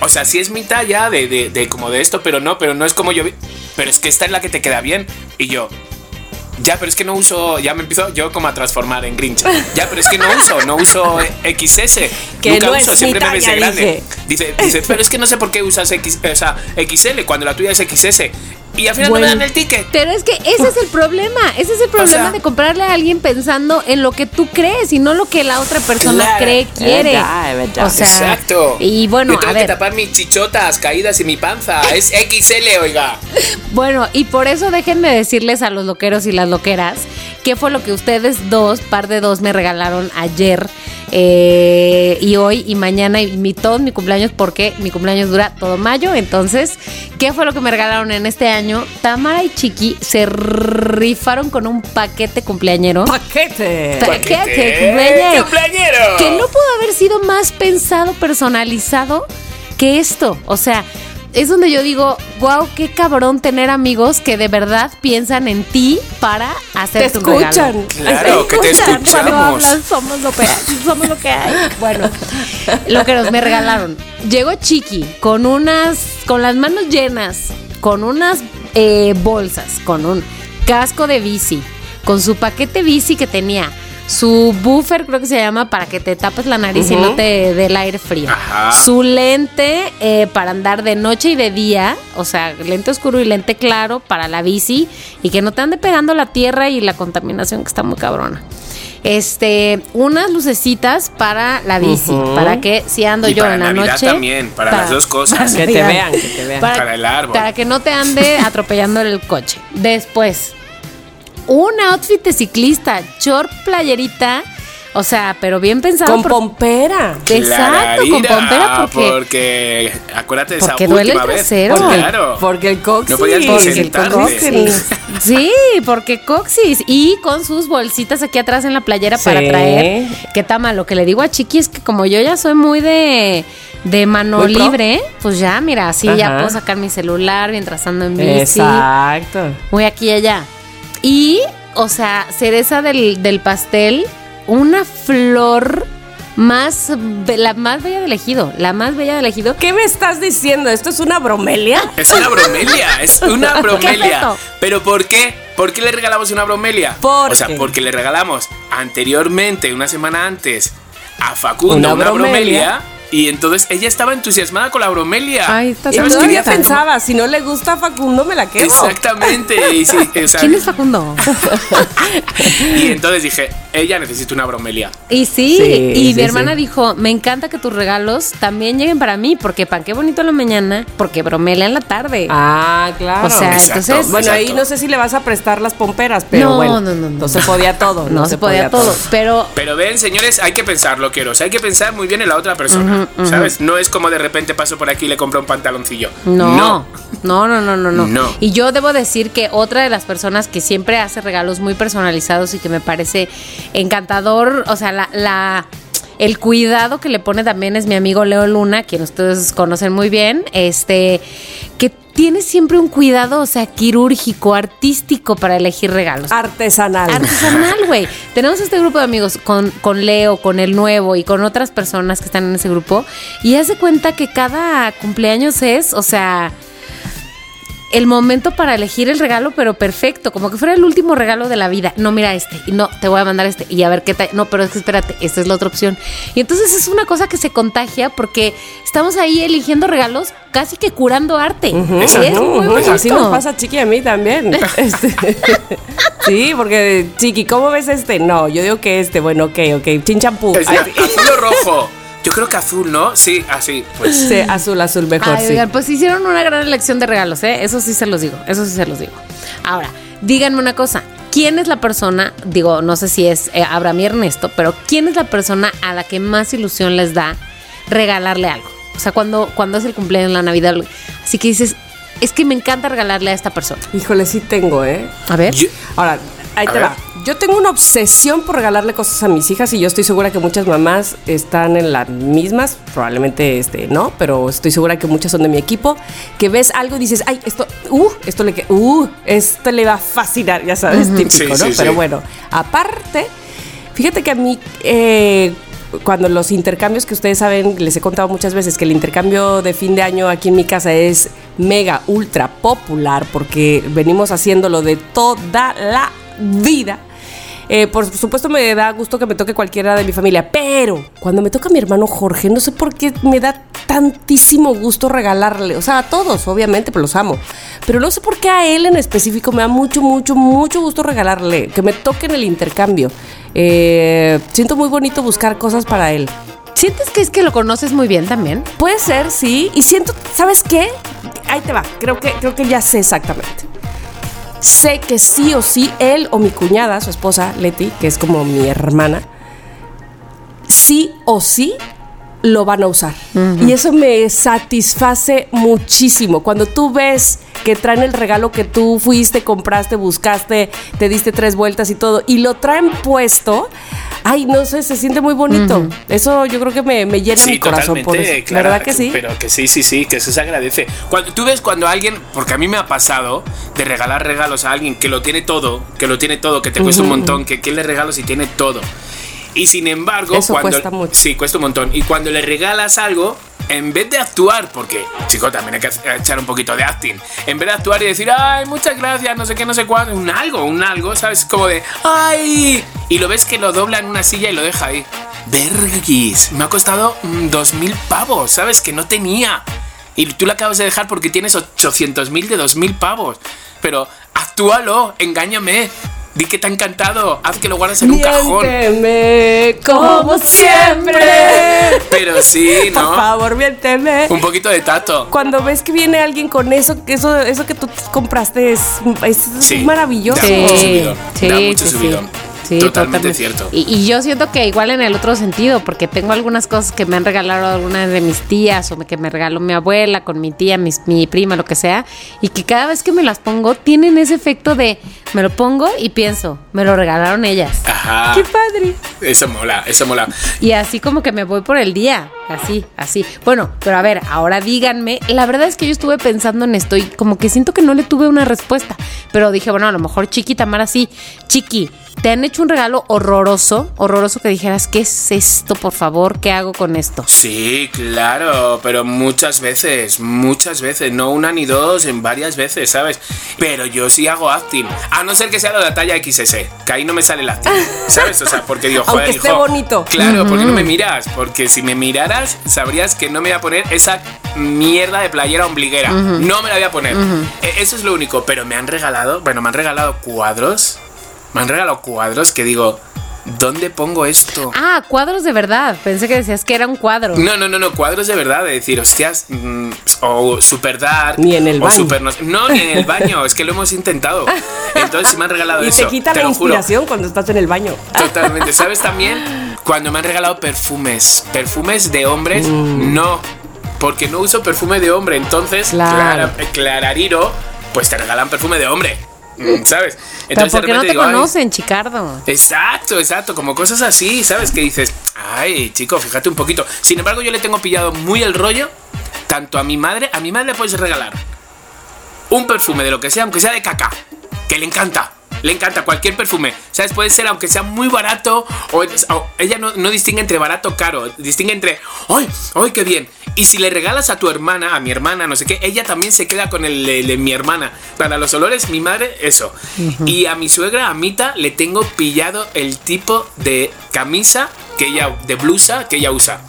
O sea, si es mi talla de, de, de como de esto, pero no, pero no es como yo vi. Pero es que esta es la que te queda bien. Y yo, ya, pero es que no uso, ya me empiezo yo como a transformar en Grinch. Ya, pero es que no uso, no uso XS. Que Nunca no uso, es siempre mi me ves talla, de grande. Dice, dice, pero es que no sé por qué usas X, o sea, XL cuando la tuya es XS. Y al final Bueno. no me dan el ticket. Pero es que ese es el problema, ese es el problema sea- de comprarle a alguien pensando en lo que tú crees y no lo que la otra persona Claro. cree, quiere. verdad, es verdad. O sea, Exacto. Y bueno, Yo tengo a que ver, tapar mis chichotas caídas y mi panza. Es XL, oiga. bueno, y por eso déjenme decirles a los loqueros y las loqueras qué fue lo que ustedes dos, par de dos, me regalaron ayer eh, y hoy y mañana y mi, todo mi cumpleaños porque mi cumpleaños dura todo mayo. Entonces, ¿qué fue lo que me regalaron en este año? Tamara y Chiqui se rifaron con un paquete cumpleañero. ¡Paquete! Paquete, cumpleañero. ¡Cumpleañero! Que no pudo haber sido más pensado, personalizado que esto. O sea, es donde yo digo, wow, qué cabrón tener amigos que de verdad piensan en ti para Te hacerte un regalo. escuchan. Claro, que te Cuando escuchamos. hablas, somos lo, que, somos lo que hay. Bueno, lo que nos me regalaron. Llegó Chiqui con unas, con las manos llenas, con unas eh, bolsas, con un casco de bici, con su paquete bici que tenía. Su buffer, creo que se llama, para que te tapes la nariz y no te dé el aire frío. Ajá. Su lente eh, para andar de noche y de día, o sea, lente oscuro y lente claro para la bici y que no te ande pegando la tierra y la contaminación que está muy cabrona. Este, unas lucecitas para la bici, para que si ando Y yo para en la Navidad noche. también, para las dos cosas. Que te vean, que te vean. Para el árbol. Para que no te ande atropellando el coche. Después, un outfit de ciclista, short playerita, o sea, pero bien pensado. Con por- pompera. Exacto, con pompera porque, porque acuérdate de esa porque duele el última vez. trasero. Claro. Porque el coxis. No podías porque el coxis. Sí, porque coxis. Y con sus bolsitas aquí atrás en la playera para traer. ¿Qué tama? Lo que le digo a Chiqui es que como yo ya soy muy de, de mano Muy pro. libre, pues ya, mira, así ya puedo sacar mi celular mientras ando en bici. Exacto. Muy aquí y allá. Y, o sea, cereza del, del pastel, una flor más, la más bella del ejido, la más bella del ejido. ¿Qué me estás diciendo? ¿Esto es una bromelia? Es una bromelia, es una ¿Qué es bromelia. ¿Pero por qué? ¿Por qué le regalamos una bromelia? ¿Por o sea, qué? porque le regalamos anteriormente, una semana antes, a Facundo Una una, bromelia. bromelia. Y entonces ella estaba entusiasmada con la bromelia. Ay, está Y Yo todavía pensaba, si no le gusta a Facundo, me la quedo. Exactamente. Y, sí, o sea, ¿Quién es Facundo? y entonces dije, ella necesita una bromelia. Y sí, Sí, y sí, mi hermana sí. dijo, me encanta que tus regalos también lleguen para mí, porque pan qué bonito en la mañana, porque bromela en la tarde. Ah, claro. o sea, Exacto. entonces... bueno, ahí no sé si le vas a prestar las pomperas, pero No, bueno. no, no, no. No se podía todo. no, se podía, todo, pero Pero ven, señores, hay que pensarlo, quiero. hay que pensar muy bien en la otra persona. ¿Sabes? No es como de repente paso por aquí y le compro un pantaloncillo. No, no, no, no, no, no. No. Y yo debo decir que otra de las personas que siempre hace regalos muy personalizados y que me parece encantador, o sea, la, la- el cuidado que le pone también es mi amigo Leo Luna, quien ustedes conocen muy bien, este, que tiene siempre un cuidado, o sea, quirúrgico, artístico para elegir regalos. Artesanal. Artesanal, güey. Tenemos este grupo de amigos con, con Leo, con el nuevo y con otras personas que están en ese grupo. Y hace cuenta que cada cumpleaños es, o sea, el momento para elegir el regalo, pero perfecto, como que fuera el último regalo de la vida. No, mira este, y no, te voy a mandar este, y a ver qué tal. No, pero es que espérate, esta es la otra opción. Y entonces es una cosa que se contagia porque estamos ahí eligiendo regalos, casi que curando arte. Es muy bonito. Así nos pasa a Chiqui y a mí también. Este, sí, porque Chiqui, ¿cómo ves este? No, yo digo que este, bueno, ok, ok. Chinchampú. Es azul rojo. Yo creo que azul, ¿no? Sí, así. Pues Sí, azul, azul, mejor, Ay, sí. oigan, pues hicieron una gran elección de regalos, ¿eh? Eso sí se los digo, eso sí se los digo. Ahora, díganme una cosa. ¿Quién es la persona, digo, no sé si es eh, Abraham y Ernesto, pero quién es la persona a la que más ilusión les da regalarle algo? O sea, cuando, cuando es el cumpleaños, la Navidad, así que dices, es que me encanta regalarle a esta persona. Híjole, sí tengo, ¿eh? A ver. yo- Ahora, ahí A te ver. va. Yo tengo una obsesión por regalarle cosas a mis hijas y yo estoy segura que muchas mamás están en las mismas, probablemente este, no, pero estoy segura que muchas son de mi equipo, que ves algo y dices, ay, esto, uh, esto le, que- uh, esto le va a fascinar, ya sabes, típico, Sí, ¿no? sí, pero sí. bueno, aparte, fíjate que a mí, eh, cuando los intercambios que ustedes saben, les he contado muchas veces que el intercambio de fin de año aquí en mi casa es mega, ultra popular porque venimos haciéndolo de toda la vida. Eh, por supuesto me da gusto que me toque cualquiera de mi familia, pero cuando me toca mi hermano Jorge, no sé por qué me da tantísimo gusto regalarle, o sea, a todos, obviamente, pues los amo, pero no sé por qué a él en específico me da mucho, mucho, mucho gusto regalarle, que me toque en el intercambio. Eh, siento muy bonito buscar cosas para él. ¿Sientes que es que lo conoces muy bien también? Puede ser, sí, y siento, ¿sabes qué? Ahí te va, creo que, creo que ya sé exactamente. Sé que sí o sí, él o mi cuñada, su esposa, Leti, que es como mi hermana, sí o sí lo van a usar. Y eso me satisface muchísimo. Cuando tú ves que traen el regalo que tú fuiste, compraste, buscaste, te diste tres vueltas y todo, y lo traen puesto, ay, no sé, se siente muy bonito. Eso yo creo que me, me llena mi corazón por eso. Clara, ¿Verdad que sí? Pero que sí, sí, sí, que eso se agradece. Cuando, tú ves cuando alguien, porque a mí me ha pasado de regalar regalos a alguien que lo tiene todo, que lo tiene todo, que te cuesta un montón, que ¿qué le regalo si tiene todo? Y sin embargo, Eso cuando. cuesta mucho. Sí, cuesta un montón. Y cuando le regalas algo, en vez de actuar, porque, chico, también hay que echar un poquito de acting. En vez de actuar y decir, ay, muchas gracias, no sé qué, no sé cuándo, un algo, un algo, ¿sabes? Como de, ay. Y lo ves que lo dobla en una silla y lo deja ahí. Verguis, me ha costado mm, dos mil pavos, ¿sabes? Que no tenía. Y tú lo acabas de dejar porque tienes 800 mil de dos mil pavos. Pero actúalo, engáñame. Di que te ha encantado, haz que lo guardes en un cajón. Miénteme como siempre. Pero sí, Por ¿no? favor, miénteme. Un poquito de tato. Cuando ves que viene alguien con eso, que eso, eso que tú compraste es, es Sí, maravilloso. da mucho subidón, da mucho sí, subidón. Sí, Totalmente cierto. Y, y yo siento que igual en el otro sentido, porque tengo algunas cosas que me han regalado algunas de mis tías o que me regaló mi abuela con mi tía, mis- mi prima, lo que sea, y que cada vez que me las pongo tienen ese efecto de me lo pongo y pienso, me lo regalaron ellas. Ajá. ¡Qué padre! Eso mola, eso mola. Y así como que me voy por el día, así, así. Bueno, pero a ver, ahora díganme, la verdad es que yo estuve pensando en esto y como que siento que no le tuve una respuesta, pero dije, bueno, a lo mejor Chiqui Tamara sí. Chiqui, ¿te han hecho un regalo horroroso? Horroroso que dijeras, ¿qué es esto, por favor? ¿Qué hago con esto? Sí, claro, pero muchas veces, muchas veces, no una ni dos, en varias veces, ¿sabes? Pero yo sí hago acting, a no ser que sea lo de la talla XS, que ahí no me sale el acting, ¿sabes? O sea, porque digo, Aunque esté bonito. Claro, ¿por qué no me miras? Porque si me miraras, sabrías que no me voy a poner esa mierda de playera ombliguera. No me la voy a poner. E- Eso es lo único, pero me han regalado, bueno, me han regalado cuadros, me han regalado cuadros que digo, ¿dónde pongo esto? Ah, cuadros de verdad. Pensé que decías que era un cuadro. No, no, no, no, cuadros de verdad, de decir, hostias, mm, o super dark. Ni en el baño. super no, no, ni en el baño, es que lo hemos intentado. Entonces, si me han regalado Y eso. te quita la juro. inspiración cuando estás en el baño. Totalmente. ¿Sabes también? Cuando me han regalado perfumes. Perfumes de hombres, Mm. no. Porque no uso perfume de hombre. Entonces, Claro. Clara- eh, Clarariro, pues te regalan perfume de hombre. Mm, ¿Sabes? Entonces, ¿por qué no te digo, "Ay, conocen, Chicardo? Exacto, exacto, como cosas así, ¿sabes? Que dices, ay, chico, fíjate un poquito. Sin embargo, yo le tengo pillado muy el rollo, tanto a mi madre, a mi madre le puedes regalar un perfume de lo que sea, aunque sea de caca, que le encanta. Le encanta cualquier perfume. ¿Sabes? Puede ser, aunque sea muy barato, o, o ella no, no distingue entre barato o caro. Distingue entre, ¡ay! ¡ay, qué bien! Y si le regalas a tu hermana, a mi hermana, no sé qué, ella también se queda con el de, de mi hermana. Para los olores, mi madre, eso. Y a mi suegra, a Mita, le tengo pillado el tipo de camisa que ella, de blusa que ella usa.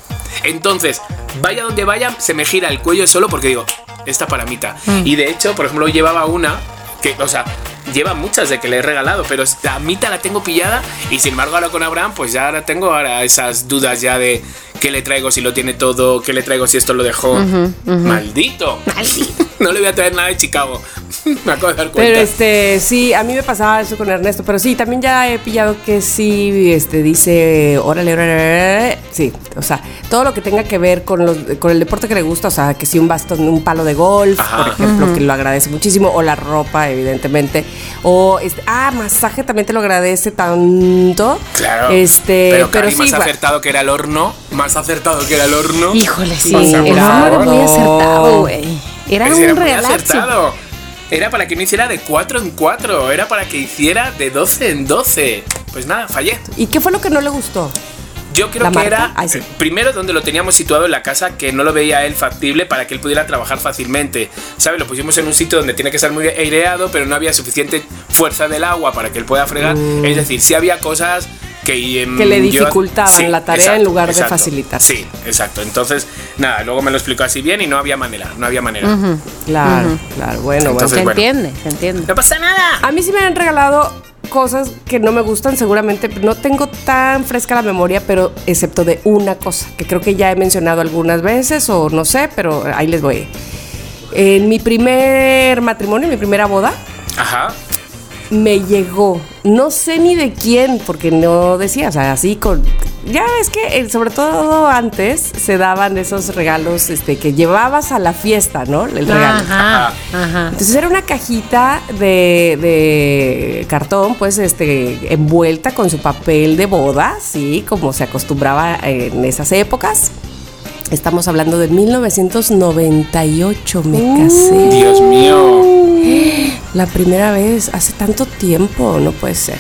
Entonces, vaya donde vaya, se me gira el cuello solo porque digo, esta para Mita. Y de hecho, por ejemplo, llevaba una que, o sea, lleva muchas de que le he regalado, pero a Mita la tengo pillada y sin embargo ahora con Abraham, pues ya ahora tengo ahora esas dudas ya de qué le traigo si lo tiene todo, qué le traigo si esto lo dejó. Maldito. Maldito. No le voy a traer nada de Chicago. me acabo de dar cuenta. Pero este, sí, a mí me pasaba eso con Ernesto, pero sí, también ya he pillado que sí, este, dice, órale, órale, órale, sí, o sea, todo lo que tenga que ver con, los, con el deporte que le gusta, o sea, que sí un bastón, un palo de golf, Ajá. por ejemplo, que lo agradece muchísimo, o la ropa, evidentemente, o, este, ah, masaje también te lo agradece tanto, Claro. este, pero, pero, Cari, sí, más acertado que era el horno, más acertado que era el horno. Híjole, sí. Por El horno era muy acertado, güey. Era Ese un era muy acertado. Era para que no hiciera de 4 en 4, era para que hiciera de 12 en 12. Pues nada, fallé. ¿Y qué fue lo que no le gustó? Yo creo ¿La que era sí. primero donde lo teníamos situado en la casa que no lo veía él factible para que él pudiera trabajar fácilmente. ¿Sabes? Lo pusimos en un sitio donde tiene que estar muy aireado, pero no había suficiente fuerza del agua para que él pueda fregar. Es decir, sí había cosas que. Que le yo- dificultaban la tarea en lugar de facilitar. Sí, exacto. Entonces, nada, luego me lo explicó así bien y no había manera, no había manera. Claro, claro, bueno, bueno. Entonces, Se bueno. entiende, se entiende. No pasa nada. A mí sí me han regalado cosas que no me gustan, seguramente no tengo tan fresca la memoria, pero excepto de una cosa, que creo que ya he mencionado algunas veces o no sé, pero ahí les voy. En mi primer matrimonio, en mi primera boda, Ajá. Me llegó, no sé ni de quién, porque no decía, o sea, así con... Ya ves que eh, sobre todo antes se daban esos regalos este, que llevabas a la fiesta, ¿no? El regalo. Ajá, ajá. Entonces era una cajita de, de cartón, pues, este, envuelta con su papel de boda, sí, como se acostumbraba en esas épocas. Estamos hablando de 1998, me casé. Dios mío. La primera vez, hace tanto tiempo, no puede ser.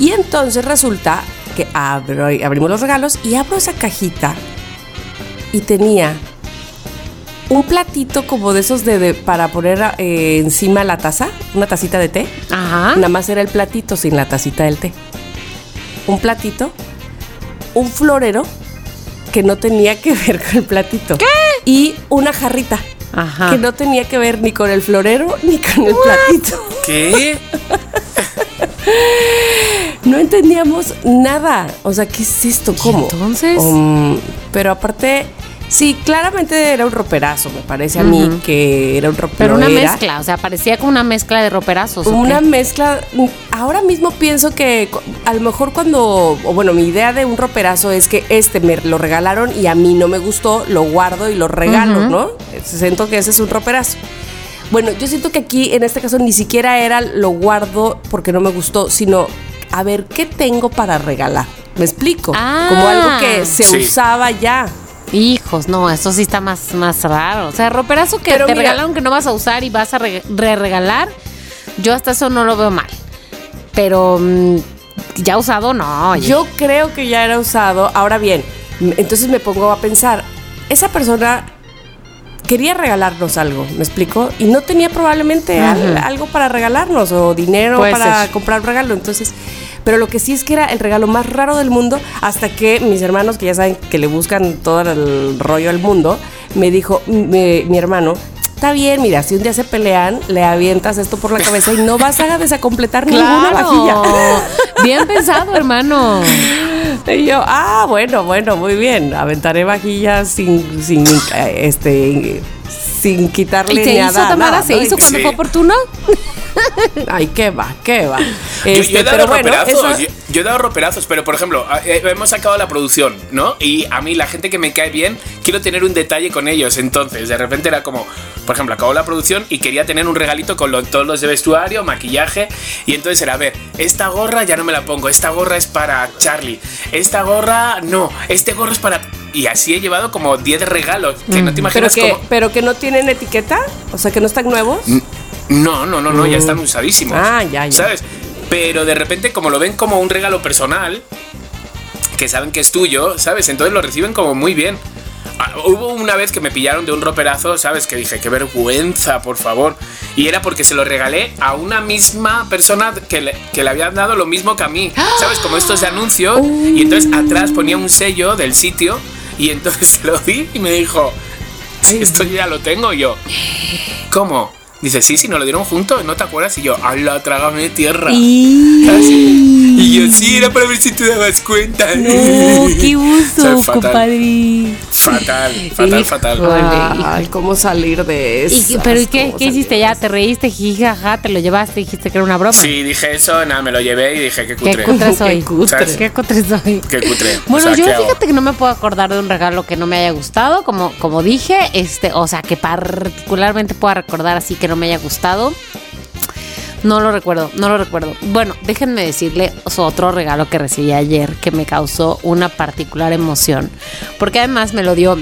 Y entonces resulta que abro, abrimos los regalos y abro esa cajita y tenía un platito como de esos de, de- para poner eh, encima la taza, una tacita de té. Ajá. Nada más era el platito sin la tacita del té. Un platito, un florero que no tenía que ver con el platito. ¿Qué? Y una jarrita Ajá. que no tenía que ver ni con el florero ni con el platito. ¿Qué? No entendíamos nada. O sea, ¿qué es esto? ¿Cómo? entonces? Um, pero aparte, sí, claramente era un roperazo, me parece a mí que era un ropero. Pero una era. mezcla, o sea, parecía como una mezcla de roperazos. ¿o Una qué? mezcla. Ahora mismo pienso que a lo mejor cuando. O bueno, mi idea de un roperazo es que este me lo regalaron y a mí no me gustó, lo guardo y lo regalo, Ujú. ¿no? Siento que ese es un roperazo. Bueno, yo siento que aquí en este caso ni siquiera era lo guardo porque no me gustó, sino a ver qué tengo para regalar. ¿Me explico? Ah. Como algo que se Sí. usaba ya. Hijos, no, eso sí está más, más raro. O sea, roperazo que Pero te mira- regalaron que no vas a usar y vas a re- re-regalar, yo hasta eso no lo veo mal. Pero mm, ya usado, no. oye. Yo creo que ya era usado. Ahora bien, entonces me pongo a pensar, esa persona quería regalarnos algo, ¿me explico? Y no tenía probablemente al- algo para regalarnos o dinero Puede para ser. comprar un regalo. Entonces, pero lo que sí es que era el regalo más raro del mundo hasta que mis hermanos, que ya saben que le buscan todo el rollo al mundo, me dijo mi, mi hermano, está bien, mira, si un día se pelean, le avientas esto por la cabeza y no vas a desacompletar ninguna vajilla. Bien pensado, hermano. Y yo, ah, bueno, bueno, muy bien. Aventaré vajillas sin, sin, este, sin quitarle ¿Y se ni hizo, nada, Tamara? nada, ¿Se ¿no? hizo cuando Sí. fue oportuno? Ay, qué va, qué va. Yo- Este, yo, he dado pero bueno, roperazos, eso- yo, yo he dado roperazos, pero por ejemplo, eh, hemos sacado la producción, ¿no? Y a mí, la gente que me cae bien, quiero tener un detalle con ellos. Entonces, de repente era como, por ejemplo, acabó la producción y quería tener un regalito con lo- todos los de vestuario, maquillaje. Y entonces era, a ver, esta gorra ya no me la pongo, esta gorra es para Charlie, esta gorra no, este gorro es para. Y así he llevado como 10 regalos, que no te pero imaginas que, cómo. pero que no tienen etiqueta, o sea, que no están nuevos. No, no, no, no, ya están usadísimos. Ah, ya, ya. ¿Sabes? Pero de repente, como lo ven como un regalo personal, que saben que es tuyo, ¿sabes? Entonces lo reciben como muy bien. Ah, Hubo una vez que me pillaron de un roperazo, ¿sabes? Que dije, qué vergüenza, por favor. Y era porque se lo regalé a una misma persona que le, que le habían dado lo mismo que a mí, ¿sabes? Como estos de anuncios. Y entonces atrás ponía un sello del sitio. Y entonces se lo di y me dijo, si esto ya lo tengo yo. ¿Cómo? Dice, sí, sí, nos lo dieron juntos, ¿no te acuerdas? Y yo, ¡hala, trágame de tierra! Así. Y yo, sí, era para ver si te dabas cuenta. No, qué uso, compadre. Fatal, fatal, fatal. Ay, cómo salir de eso. ¿Y, ¿Pero y qué, qué hiciste ya? ¿Te reíste, jijaja, te lo llevaste, dijiste que era una broma? Sí, dije eso, nada, me lo llevé y dije, qué ¿Qué cutre. cutre soy? Qué cutre. ¿Sabes? ¿Qué cutre soy? Qué cutre. Bueno, O sea, yo fíjate que no me puedo acordar de un regalo que no me haya gustado, como, como dije, este, o sea, que particularmente pueda recordar así que no me haya gustado. No lo recuerdo, no lo recuerdo. Bueno, déjenme decirle otro regalo que recibí ayer que me causó una particular emoción, porque además me lo dio,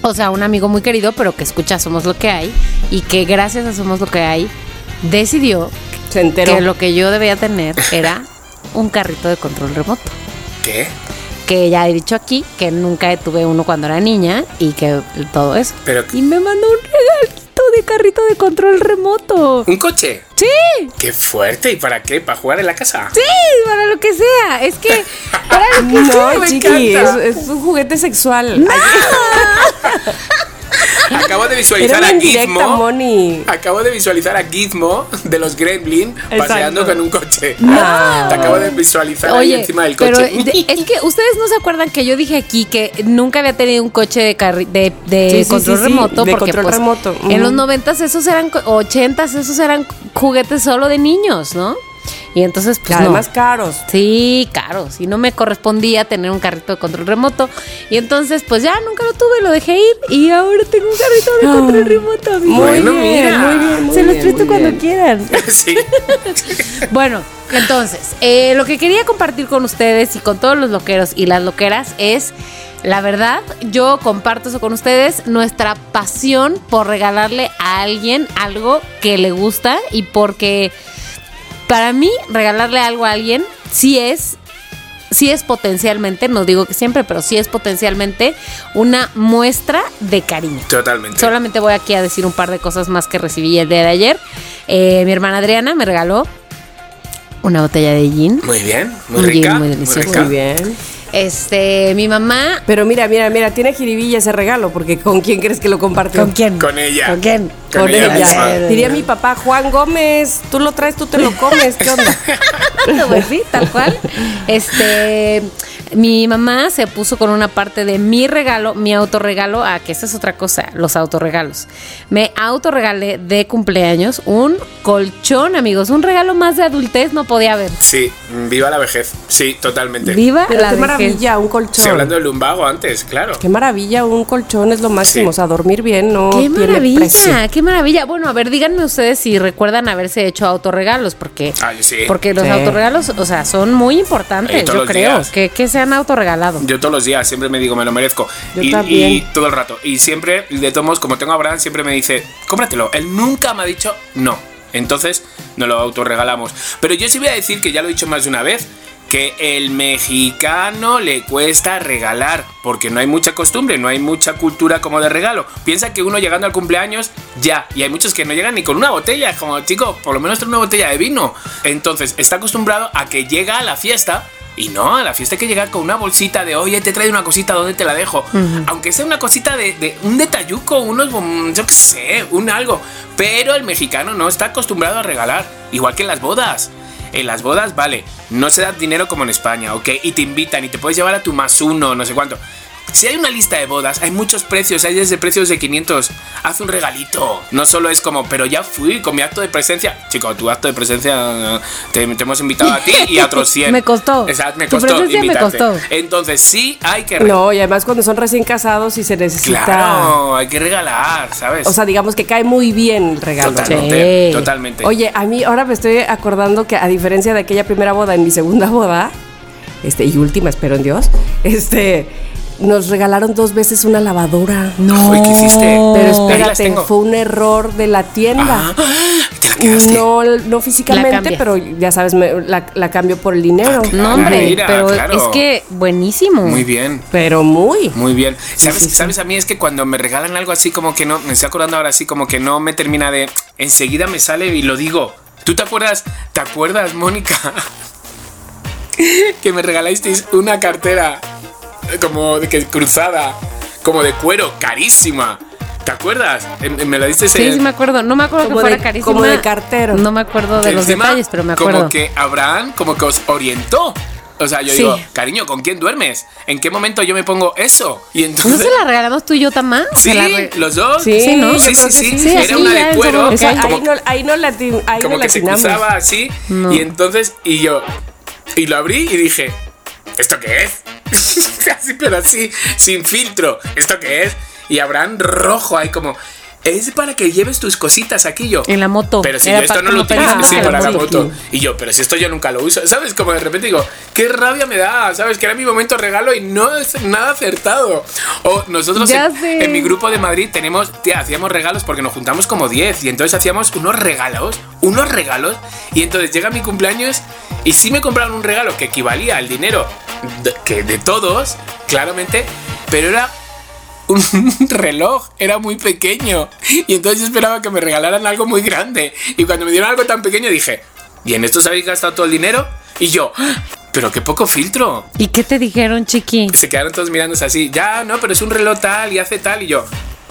o sea, un amigo muy querido, pero que escucha Somos lo que hay y que gracias a Somos lo que hay decidió Se enteró. que lo que yo debía tener era un carrito de control remoto ¿Qué? que ya he dicho aquí que nunca tuve uno cuando era niña y que todo eso. Pero, Y me mandó un regalito de carrito de control remoto. ¿un coche? Sí, Qué fuerte. ¿Y para qué? ¿Para jugar en la casa? sí, para lo que sea. Es que para lo que sea. No, me chiqui, es, encanta. es un juguete sexual. Ay, Acabo de visualizar a Gizmo. Moni. Acabo de visualizar a Gizmo de los Gremlin paseando con un coche. No. Te acabo de visualizar ahí Oye, encima del pero coche. es que ustedes no se acuerdan que yo dije aquí que nunca había tenido un coche de, carri- de, de Sí, sí, control sí, sí, remoto de porque control pues, remoto. en los noventas esos eran co- ochentas esos eran juguetes solo de niños, ¿no? Y entonces pues no. Además caros. Sí, caros. Y no me correspondía tener un carrito de control remoto. Y entonces, pues ya nunca lo tuve, lo dejé ir. Y ahora tengo un carrito de control remoto, amigo. Muy Bueno, bien, mira. muy bien, muy Se los bien, presto muy cuando bien. quieran. sí. Bueno, entonces, eh, lo que quería compartir con ustedes y con todos los loqueros y las loqueras es, la verdad, yo comparto eso con ustedes, nuestra pasión por regalarle a alguien algo que le gusta y porque para mí regalarle algo a alguien sí es sí es potencialmente, no digo que siempre, pero sí es potencialmente una muestra de cariño. Totalmente. Solamente voy aquí a decir un par de cosas más que recibí el día de ayer. Eh, mi hermana Adriana me regaló una botella de gin. Muy bien, muy Un gin rica. muy Muy delicioso. rica. Muy bien. Este, mi mamá. Pero mira, mira, mira, tiene jiribilla ese regalo, porque ¿con quién crees que lo compartió? quién? Con ella. ¿Con quién? Con, Con ella. Diría mi papá, Juan Gómez, tú lo traes, tú te lo comes, ¿qué onda? Pues sí, tal cual. Este, mi mamá se puso con una parte de mi regalo, mi autorregalo, ah, que esa es otra cosa, los autorregalos. Me autorregalé de cumpleaños un colchón, amigos, un regalo más de adultez no podía haber. Sí, viva la vejez. Sí, totalmente. Viva Pero la qué vejez. maravilla, un colchón. Sí, hablando del lumbago antes, claro. Qué maravilla, un colchón es lo máximo. Sí. O sea, dormir bien no Qué tiene maravilla, precio. qué maravilla. Bueno, a ver, díganme ustedes si recuerdan haberse hecho autorregalos, porque, sí. porque los Sí. autorregalos, o sea, son muy importantes, yo creo, días. que, que se han autorregalado. Yo todos los días siempre me digo, me lo merezco. Yo y, también. y todo el rato. Y siempre, de tomos, como tengo a Abraham, siempre me dice, cómpratelo. Él nunca me ha dicho no. Entonces, nos lo autorregalamos. Pero yo sí voy a decir, que ya lo he dicho más de una vez, que el mexicano le cuesta regalar, porque no hay mucha costumbre, no hay mucha cultura como de regalo. Piensa que uno llegando al cumpleaños, ya, y hay muchos que no llegan ni con una botella, como chico, por lo menos trae una botella de vino. Entonces, está acostumbrado a que llega a la fiesta y no, a la fiesta hay que llegar con una bolsita de, oye, te traído una cosita, ¿dónde te la dejo? Aunque sea una cosita de, de un detalluco, unos, yo qué sé, un algo. Pero el mexicano no está acostumbrado a regalar, igual que en las bodas. En las bodas, vale, no se da dinero como en España, ¿ok? Y te invitan y te puedes llevar a tu más uno, no sé cuánto. Si hay una lista de bodas, hay muchos precios, hay desde precios de 500. Haz un regalito. No solo es como, pero ya fui con mi acto de presencia. Chico, tu acto de presencia te, te hemos invitado a ti y a otros 100. Me costó. Exacto, me Tu costó. presencia me costó. Entonces, sí hay que regalar. No, y además cuando son recién casados y se necesita. Claro, hay que regalar, ¿sabes? O sea, digamos que cae muy bien el regalo. totalmente. Sí. Totalmente. Oye, a mí ahora me estoy acordando que a diferencia de aquella primera boda, en mi segunda boda, este, y última, espero en Dios, este, nos regalaron dos veces una lavadora. No. ¿qué hiciste? Pero espérate, fue un error de la tienda. Ah, te la quedaste. No, no físicamente, pero ya sabes, me- la, la cambio por el dinero. Ah, No, hombre, Mira, pero claro. es que buenísimo. Muy bien. Pero muy. Muy bien. ¿Sabes, sí, sí. ¿Sabes? A mí es que cuando me regalan algo así como que no, me estoy acordando ahora así como que no me termina de... Enseguida me sale y lo digo. ¿Tú te acuerdas? ¿Te acuerdas, Mónica? que me regalasteis una cartera como de que cruzada, como de cuero, carísima. ¿Te acuerdas? Me la diste Sí, sí me acuerdo. No me acuerdo Como que fuera de- carísima. como de cartero. No me acuerdo de los Encima, detalles, pero me acuerdo. Como que Abraham como que os orientó. O sea, yo Sí. digo, cariño, ¿con quién duermes? ¿En qué momento yo me pongo eso? Y ¿No entonces... se la regalamos tú y yo? Sí, Se la re- los dos. Sí, Sí, ¿no? Sí, sí, sí. sí. Sí, Era una de cuero. su- O sea, como ahí no, ahí no latin- ahí como no que se cruzaba así. No. Y entonces, y yo, y lo abrí y dije, ¿esto qué es? así, pero así, sin filtro. ¿Esto qué es? Y Abraham rojo ahí como, es para que lleves tus cositas aquí yo. En la moto. Pero si Era yo esto no lo utilizo sí, para la moto. moto. Y yo, pero si esto yo nunca lo uso. ¿Sabes? Como de repente digo, qué rabia me da, ¿sabes? Que era mi momento regalo y no es nada acertado. O nosotros en mi grupo de Madrid tenemos, tía, hacíamos regalos porque nos juntamos como 10 y entonces hacíamos unos regalos, unos regalos. Y entonces llega mi cumpleaños y sí me compraron un regalo que equivalía al dinero de, que de todos, claramente, pero era un reloj, era muy pequeño. Y entonces yo esperaba que me regalaran algo muy grande. Y cuando me dieron algo tan pequeño dije, ¿y en esto os habéis gastado todo el dinero? Y yo, "¡Ah! pero qué poco filtro. ¿Y qué te dijeron, chiqui? Se quedaron todos mirándose así, ya, no, pero es un reloj tal y hace tal. Y yo,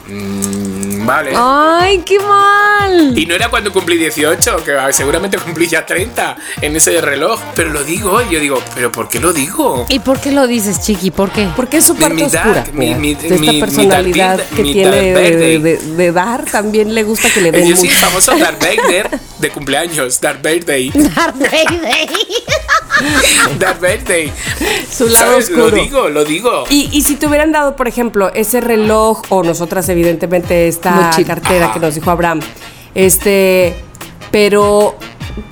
"Mm, vale. Ay, qué mal. Y no era cuando cumplí 18, que seguramente cumplí ya 30 en ese reloj. Pero lo digo, y yo digo, ¿pero por qué lo digo? ¿Y por qué lo dices, Chiqui? ¿Por qué? Porque es su parte mi oscura. dark, mi- mira, mi- de esta personalidad dark- que mi tiene de, birthday. de- de dar, también le gusta que le den Yo sí, mucho. famoso Darth Vader de cumpleaños, Darth Vader. Darth Vader. Darth Vader. Su lado ¿Sabes? Lo oscuro. digo, lo digo. Y, y si te hubieran dado, por ejemplo, ese reloj, o nosotras, evidentemente, esta Mochila. cartera Ajá. que nos dijo Abraham, este, pero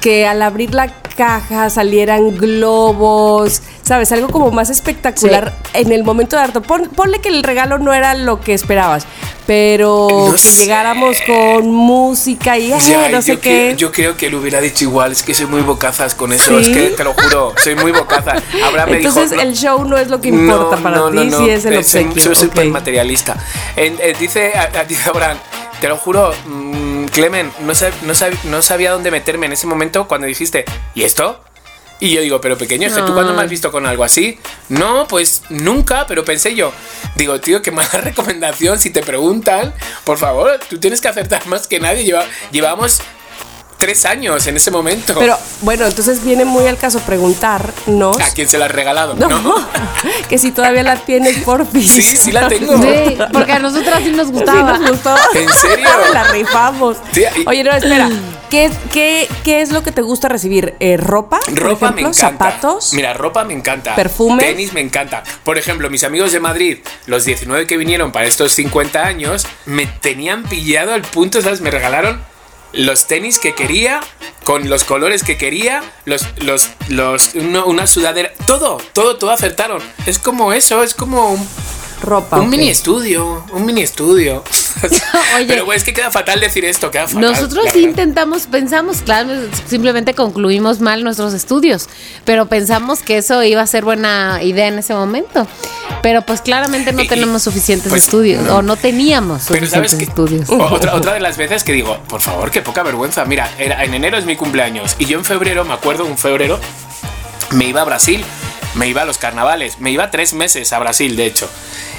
que al abrir la caja salieran globos, ¿sabes? Algo como más espectacular en el momento de harto. Pon- ponle que el regalo no era lo que esperabas, pero No que sé. llegáramos con música y eh, Ya, no sé qué. que- yo creo que lo hubiera dicho igual, es que soy muy bocazas con eso, ¿Sí? es que te lo juro, soy muy bocazas. Me Entonces dijo, no- el show no es lo que importa No, para no, ti, no, no. si es el Eh, obsequio. Soy súper ok. materialista. En- eh, dice, dice Abraham, te lo juro, mm, Clemen, no, sab- no, sab- no sabía dónde meterme en ese momento cuando dijiste, ¿y esto? Y yo digo, pero pequeño, es que ¿tú cuándo me has visto con algo así? No, pues nunca, pero pensé yo. Digo, tío, qué mala recomendación. Si te preguntan, por favor, tú tienes que acertar más que nadie. Lleva, llevamos tres años en ese momento. Pero bueno, entonces viene muy al caso preguntarnos. ¿A quién se la has regalado? No, ¿No? que si todavía la tienes por fin. Sí, sí la tengo. Sí, porque a nosotras sí nos Sí, gustaba. nos gustó. ¿En serio? la rifamos. Sí, y- Oye, no, espera. ¿Qué, qué, qué es lo que te gusta recibir? Eh, ¿Ropa? por Ropa me encanta. ¿Zapatos? Mira, ropa me encanta. ¿Perfumes? Tenis me encanta. Por ejemplo, mis amigos de Madrid, los 19 que vinieron para estos 50 años, me tenían pillado al punto, ¿sabes? Me regalaron los tenis que quería, con los colores que quería, los, los, los, uno- una sudadera, todo, todo, todo acertaron. Es como eso, es como un, Ropa. un mini estudio, un mini estudio. Oye. Pero es que queda fatal decir esto, queda fatal. Nosotros sí intentamos, pensamos, claro, simplemente concluimos mal nuestros estudios, pero pensamos que eso iba a ser buena idea en ese momento. Pero pues claramente no Y- tenemos suficientes pues, estudios, no. o no teníamos Pero suficientes sabes que estudios. otra, otra de las veces que digo, por favor, qué poca vergüenza. Mira, era, en enero es mi cumpleaños y yo en febrero, me acuerdo, un febrero, me iba a Brasil, me iba a los carnavales, me iba tres meses a Brasil, de hecho.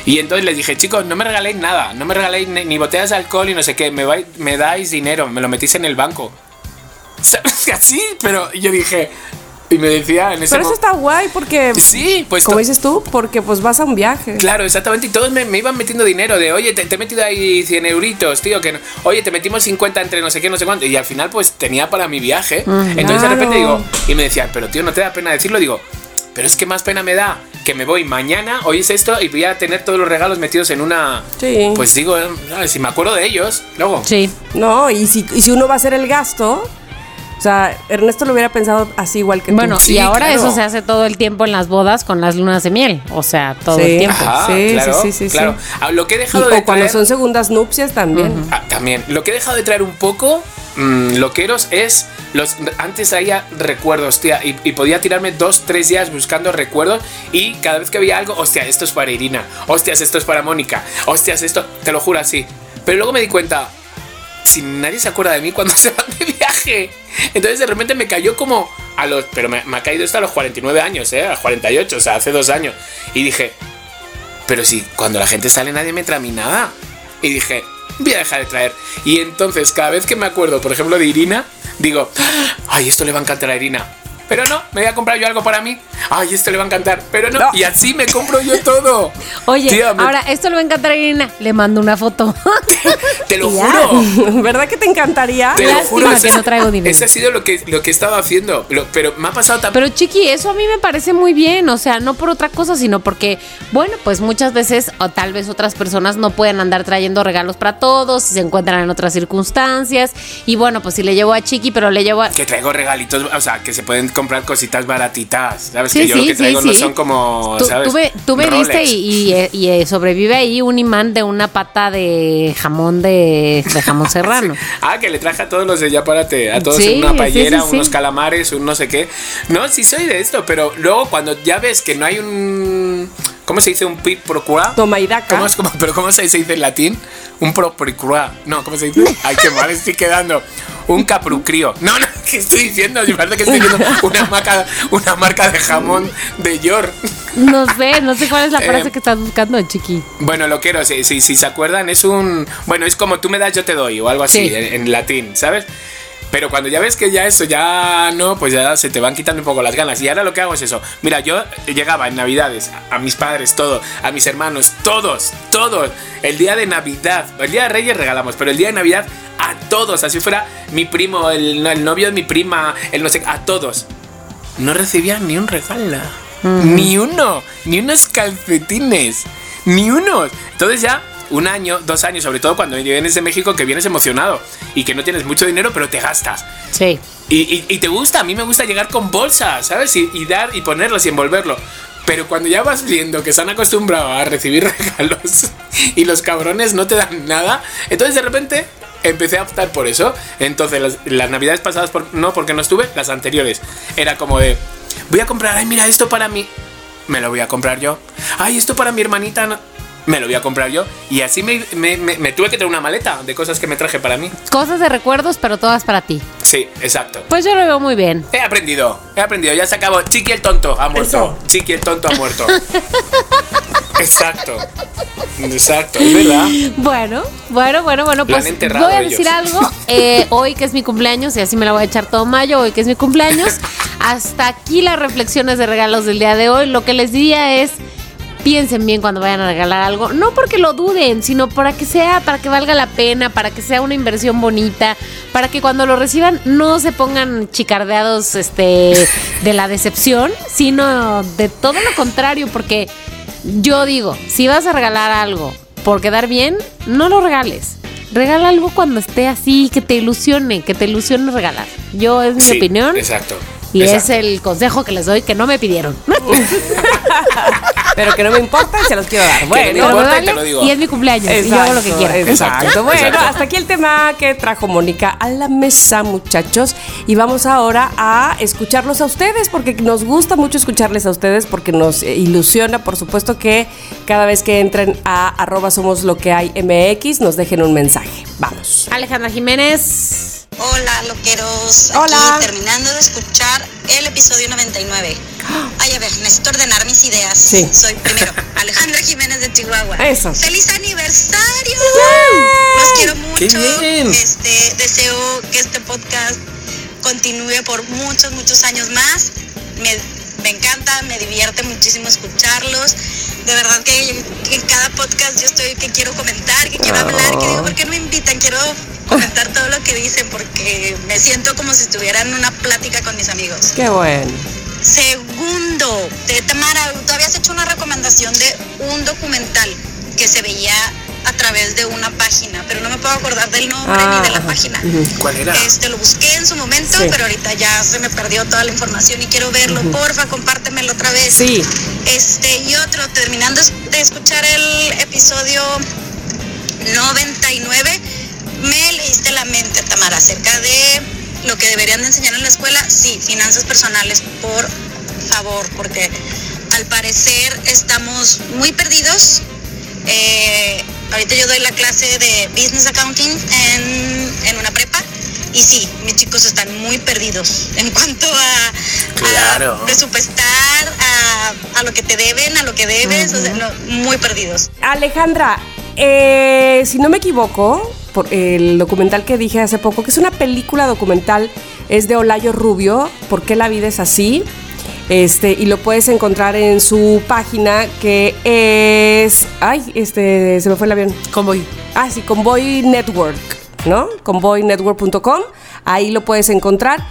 Y entonces les dije, chicos, no me regaléis nada, no me regaléis ni, botellas de alcohol y no sé qué, me, vai- me dais dinero, me lo metís en el banco. ¿Sabes así? Pero yo dije, y me decía en ese Pero eso está guay porque, Sí, pues como dices tú, porque pues vas a un viaje. Claro, exactamente. Y todos me, me iban metiendo dinero de, oye, te, te he metido ahí 100 euritos, tío, que no- oye, te metimos 50 entre no sé qué, no sé cuánto. Y al final, pues tenía para mi viaje. Entonces de repente Claro. digo, y me decían, pero tío, ¿no te da pena decirlo? Digo, pero es que más pena me da que me voy mañana, hoy es esto, y voy a tener todos los regalos metidos en una. Sí. Pues digo, ¿sabes? si me acuerdo de ellos, luego. Sí. No, y si, y si uno va a hacer el gasto, o sea, Ernesto lo hubiera pensado así igual que Bueno, tú. Sí, y ahora claro. eso se hace todo el tiempo en las bodas con las lunas de miel, o sea, todo Sí. el tiempo. Ajá, Sí, claro, sí, sí, sí, claro. sí. Ah, Lo que he Y- dejado de o cuando son segundas nupcias también. Ah, también. Lo que he dejado de traer un poco, mm, loqueros, es. Los, antes traía recuerdos, tía, y, podía tirarme dos, tres días buscando recuerdos. Y cada vez que veía algo, hostia, esto es para Irina. Hostias, esto es para Mónica. Hostias, esto. Te lo juro así. Pero luego me di cuenta. Si nadie se acuerda de mí cuando se van de viaje. Entonces de repente me cayó como a los. Pero me, ha caído esto a los 49 años, ¿eh? A los 48, o sea, hace dos años. Y dije, pero si cuando la gente sale nadie me trae a mí nada. Y dije, voy a dejar de traer. Y entonces cada vez que me acuerdo, por ejemplo, de Irina, digo, ay, esto le va a encantar a Irina. Pero no, me voy a comprar yo algo para mí. Ay, esto le va a encantar. Pero no, No. y así me compro yo todo. Oye, Tía, me- ahora esto le va a encantar a Irina, le mando una foto. te lo juro. ¿Verdad que te encantaría? Te lo Lástima juro. que no traigo dinero. Ese ha sido lo que, lo que he estado haciendo. Lo- pero me ha pasado también. Pero chiqui, eso a mí me parece muy bien, o sea, no por otra cosa, sino porque, bueno, pues muchas veces o tal vez otras personas no pueden andar trayendo regalos para todos, si se encuentran en otras circunstancias, y bueno, pues si le llevo a Chiqui, pero le llevo a... Que traigo regalitos, o sea, que se pueden comprar cositas baratitas. ¿Sabes? Sí, que yo sí, lo que sí, traigo no son como. Tú, ¿sabes? tú me, tú me diste Rolex. y, y, y, eh, sobrevive ahí un imán de una pata de jamón de, de jamón serrano. Ah, que le traje a todos los de Yaparate, a todos Sí, una paellera, unos calamares, un no sé qué. No, sí soy de esto, pero luego cuando ya ves que no hay un. ¿Cómo se dice un pit procura? Toma y daca. ¿Cómo es, cómo- pero ¿cómo se dice en latín? un propricrua. No, ¿cómo se dice? Ay, qué mal estoy quedando. Un caprucrío. No, no, ¿qué estoy diciendo? Me parece que estoy diciendo una marca, una marca de jamón de York. No sé, no sé cuál es la frase Eh, que estás buscando, chiqui. Bueno, lo quiero, si, si, si se acuerdan, es un. Bueno, es como tú me das, yo te doy, o algo así, Sí. en, en latín, ¿sabes? Pero cuando ya ves que ya eso ya no, pues ya se te van quitando un poco las ganas. Y ahora lo que hago es eso. Mira, yo llegaba en Navidades a, a mis padres, todo, a mis hermanos, todos, todos. El día de Navidad, el día de Reyes regalamos, pero el día de Navidad a todos, así fuera mi primo, el, el novio de mi prima, el no sé, a todos. No recibían ni un regalo. Ni uno. Ni unos calcetines. Ni unos. Entonces ya un año, dos años, sobre todo cuando vienes de México, que vienes emocionado y que no tienes mucho dinero, pero te gastas. Sí. Y, y- y te gusta, a mí me gusta llegar con bolsas, ¿sabes? Y, y dar y ponerlos y envolverlo. Pero cuando ya vas viendo que están acostumbrados a recibir regalos y los cabrones no te dan nada, entonces de repente empecé a optar por eso. Entonces las, las navidades pasadas por- no, porque no estuve, las anteriores. Era como de, voy a comprar, ay mira, esto para mí, me lo voy a comprar yo. Ay, esto para mi hermanita, no, me lo voy a comprar yo. Y así me, me- me- me tuve que traer una maleta de cosas que me traje para mí. Cosas de recuerdos, pero todas para ti. Sí, exacto. Pues yo lo veo muy bien. He aprendido, he aprendido, ya se acabó. Chiqui el tonto ha muerto. Eso. Chiqui el tonto ha muerto. Exacto. Exacto, es verdad. Bueno, bueno, bueno, bueno, pues voy a ellos. decir algo. Eh, hoy que es mi cumpleaños, y así me la voy a echar todo mayo, hoy que es mi cumpleaños. Hasta aquí las reflexiones de regalos del día de hoy. Lo que les diría es, piensen bien cuando vayan a regalar algo. No porque lo duden, sino para que sea, para que valga la pena, para que sea una inversión bonita, para que cuando lo reciban no se pongan chicardeados este, de la decepción, sino de todo lo contrario, porque yo digo, si vas a regalar algo por quedar bien, no lo regales. Regala algo cuando esté así, que te ilusione, que te ilusione regalar. Yo es mi Sí, opinión. Exacto. Y exacto. es el consejo que les doy que no me pidieron. Pero que no me importa y se los quiero dar. no Bueno, me importa y vale te lo digo. y es mi cumpleaños y yo hago lo que quiera. Exacto. Exacto, Bueno, exacto. hasta aquí el tema que trajo Mónica a la mesa, muchachos. Y vamos ahora a escucharlos a ustedes, porque nos gusta mucho escucharles a ustedes, porque nos ilusiona, por supuesto, que cada vez que entren a arroba somos lo que hay MX, nos dejen un mensaje. Vamos. Alejandra Jiménez. Hola, loqueros. Hola. Aquí terminando de escuchar el episodio 99. Ay, a ver, necesito ordenar mis ideas. Sí. Soy primero Alejandra Jiménez de Chihuahua. Eso. ¡Feliz aniversario! Los quiero ¡Qué mucho. bien! Este, deseo que este podcast continúe por muchos, muchos años más. Me, me encanta, me divierte muchísimo escucharlos. De verdad que, en cada podcast yo estoy que quiero comentar, que quiero hablar, que digo, ¿por qué no me invitan? Quiero comentar todo lo que dicen porque me siento como si estuviera en una plática con mis amigos. Qué bueno. Segundo, de Tamara, tú habías hecho una recomendación de un documental que se veía a través de una página, pero no me puedo acordar del nombre Ah, ni de la ajá. página. ¿Cuál era? Este lo busqué en su momento, Sí. pero ahorita ya se me perdió toda la información y quiero verlo. Porfa, compártemelo otra vez. Sí. Este, y otro, terminando de escuchar el episodio 99, me leíste la mente, Tamara, acerca de lo que deberían de enseñar en la escuela. Sí, finanzas personales, por favor, porque al parecer estamos muy perdidos. Eh, ahorita yo doy la clase de Business Accounting en, en una prepa. Y sí, mis chicos están muy perdidos en cuanto a, Claro. a presupuestar, a, a lo que te deben, a lo que debes, o sea, no, muy perdidos. Alejandra, eh, si no me equivoco, por el documental que dije hace poco, que es una película documental, es de Olayo Rubio, ¿Por qué la vida es así? Este, y lo puedes encontrar en su página que es. Ay, este, se me fue el avión. Convoy. Ah, sí, Convoy Network, ¿no? Convoynetwork.com. Ahí lo puedes encontrar.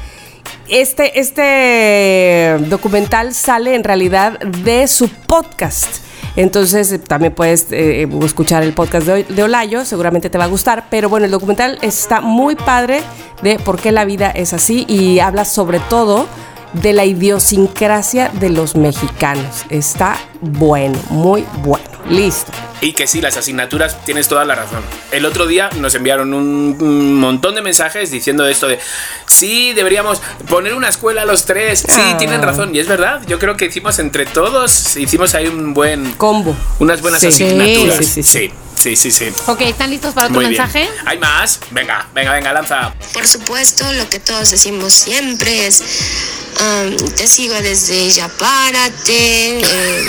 Este, este documental sale en realidad de su podcast. Entonces eh, también puedes eh, escuchar el podcast de, de Olayo, seguramente te va a gustar. Pero bueno, el documental está muy padre de por qué la vida es así y habla sobre todo de la idiosincrasia de los mexicanos. Está bueno, muy bueno. Listo. Y que sí, las asignaturas, tienes toda la razón. El otro día nos enviaron un, montón de mensajes diciendo esto de, sí, deberíamos poner una escuela a los tres. Sí, Ah. tienen razón. Y es verdad, yo creo que hicimos entre todos, hicimos ahí un buen... Combo. Unas buenas Sí. asignaturas. Sí, sí, sí. sí, sí, sí, sí. Ok, ¿están listos para otro Muy bien. mensaje? ¿Hay más? Venga, venga, venga, lanza. Por supuesto, lo que todos decimos siempre es, um, te sigo desde ya párate, eh,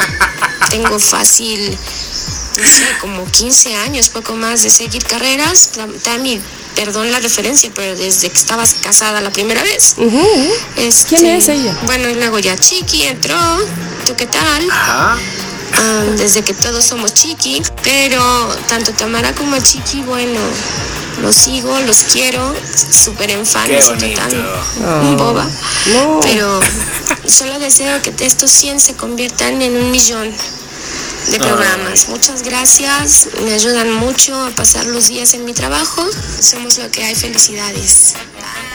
tengo fácil, no sé, como 15 años, poco más de seguir carreras. Tam- Tami, perdón la referencia, pero desde que estabas casada la primera vez. Este, ¿Quién es ella? Bueno, y luego ya Chiqui entró, ¿tú qué tal? Ajá. Ah, desde que todos somos chiqui, pero tanto Tamara como Chiqui, bueno, los sigo, los quiero, súper en fan, Qué me siento tan bonito. boba, No. pero solo deseo que estos 100 se conviertan en un millón de programas. Muchas gracias, me ayudan mucho a pasar los días en mi trabajo, somos lo que hay, felicidades.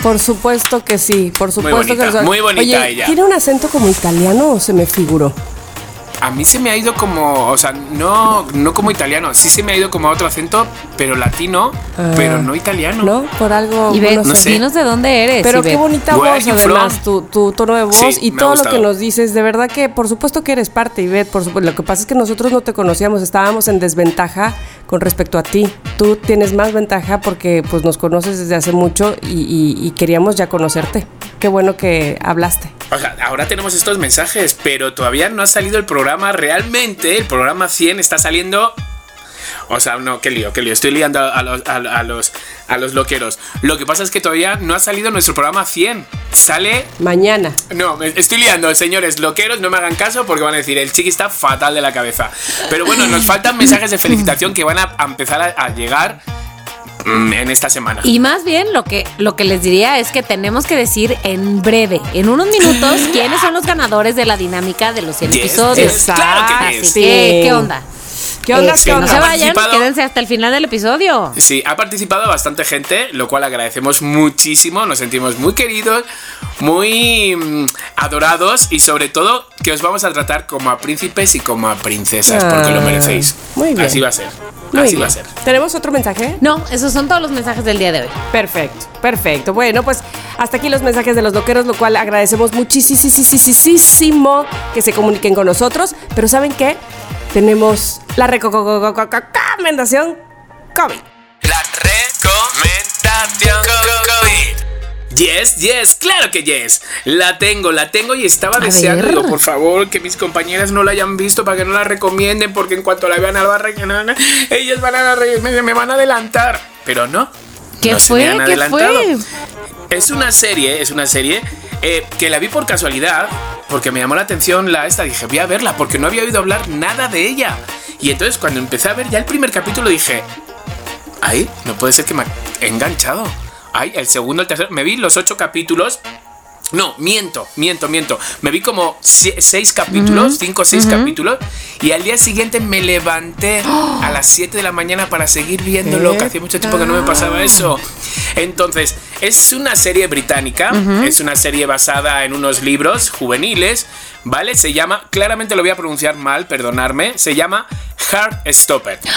Por supuesto que sí, por supuesto bonita, que lo muy bonita Oye, ella. ¿tiene un acento como italiano o se me figuró? A mí se me ha ido como, o sea, no, no como italiano, sí se me ha ido como a otro acento, pero latino, Ah. pero no italiano. ¿No? Por algo. Y ve, no dinos de dónde eres. Pero qué bonita Where voz, además, tu, tu tono de voz Sí, y todo lo que nos dices. De verdad que, por supuesto que eres parte, Ivette, por supuesto. Lo que pasa es que nosotros no te conocíamos, estábamos en desventaja con respecto a ti. Tú tienes más ventaja porque pues nos conoces desde hace mucho y, y- y queríamos ya conocerte. Qué bueno que hablaste. O sea, ahora tenemos estos mensajes, pero todavía no ha salido el programa realmente. El programa 100 está saliendo. O sea, no, qué lío, qué lío. Estoy liando a, los, a, a los, a los loqueros. Lo que pasa es que todavía no ha salido nuestro programa 100. Sale. Mañana. No, estoy liando, señores loqueros, no me hagan caso porque van a decir, el chiqui está fatal de la cabeza. Pero bueno, nos faltan mensajes de felicitación que van a, empezar a, a llegar en esta semana. Y más bien lo que, lo que les diría es que tenemos que decir en breve, en unos minutos, quiénes son los ganadores de la dinámica de los 100 Yes, episodios. yes, claro que Así que, ¿qué onda? ¿Qué onda? Este, ¿Qué no se vayan, quédense hasta el final del episodio. Sí, ha participado bastante gente, lo cual agradecemos muchísimo, nos sentimos muy queridos, muy mm, adorados y sobre todo que os vamos a tratar como a príncipes y como a princesas, porque lo Ah, merecéis. muy bien. Así va a ser. Muy así bien. va a ser. ¿Tenemos otro mensaje? No, esos son todos los mensajes del día de hoy. Perfecto, perfecto. Bueno, pues hasta aquí los mensajes de los loqueros, lo cual agradecemos muchísimo que se comuniquen con nosotros. Pero ¿saben qué? Tenemos la recomendación COVID. La recomendación COVID. Yes, yes, claro que yes. La tengo, la tengo y estaba A deseando, ver. digo, por favor, que mis compañeras no la hayan visto para que no la recomienden, porque en cuanto la vean a la barra, ellas van a me, me van a adelantar. Pero no. ¿Qué no se fue? me han ¿Qué adelantado. fue? Es una serie, es una serie eh, que la vi por casualidad, porque me llamó la atención la esta. Dije, voy a verla, porque no había oído hablar nada de ella. Y entonces cuando empecé a ver ya el primer capítulo dije, ay, no puede ser que me ha enganchado. Ay, el segundo, el tercero. Me vi los ocho capítulos. No, miento, miento, miento. Me vi como se- seis capítulos, cinco o seis capítulos. Y al día siguiente me levanté a las 7 de la mañana para seguir viéndolo, que hacía mucho tiempo que no me pasaba eso. Entonces, es una serie británica, es una serie basada en unos libros juveniles, ¿vale? Se llama, claramente lo voy a pronunciar mal, perdonarme, se llama Heartstopper.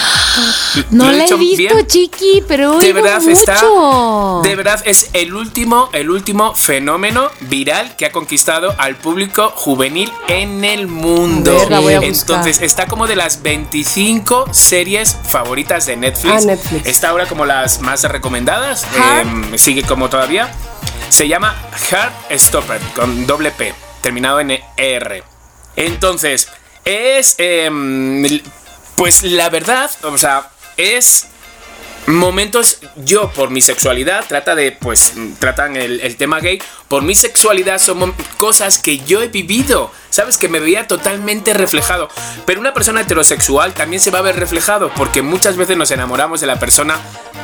No ¿Lo la he visto, bien? chiqui, pero de verdad mucho. está de verdad es el último el último fenómeno viral que ha conquistado al público juvenil en el mundo Verga, entonces está como de las 25 series favoritas de Netflix, Ah, Netflix. está ahora como las más recomendadas em, sigue como todavía se llama Heartstopper con doble P terminado en ER entonces es em, pues la verdad o sea es momentos yo por mi sexualidad trata de pues tratan el, el tema gay por mi sexualidad son cosas que yo he vivido sabes que me veía totalmente reflejado. Pero una persona heterosexual también se va a ver reflejado porque muchas veces nos enamoramos de la persona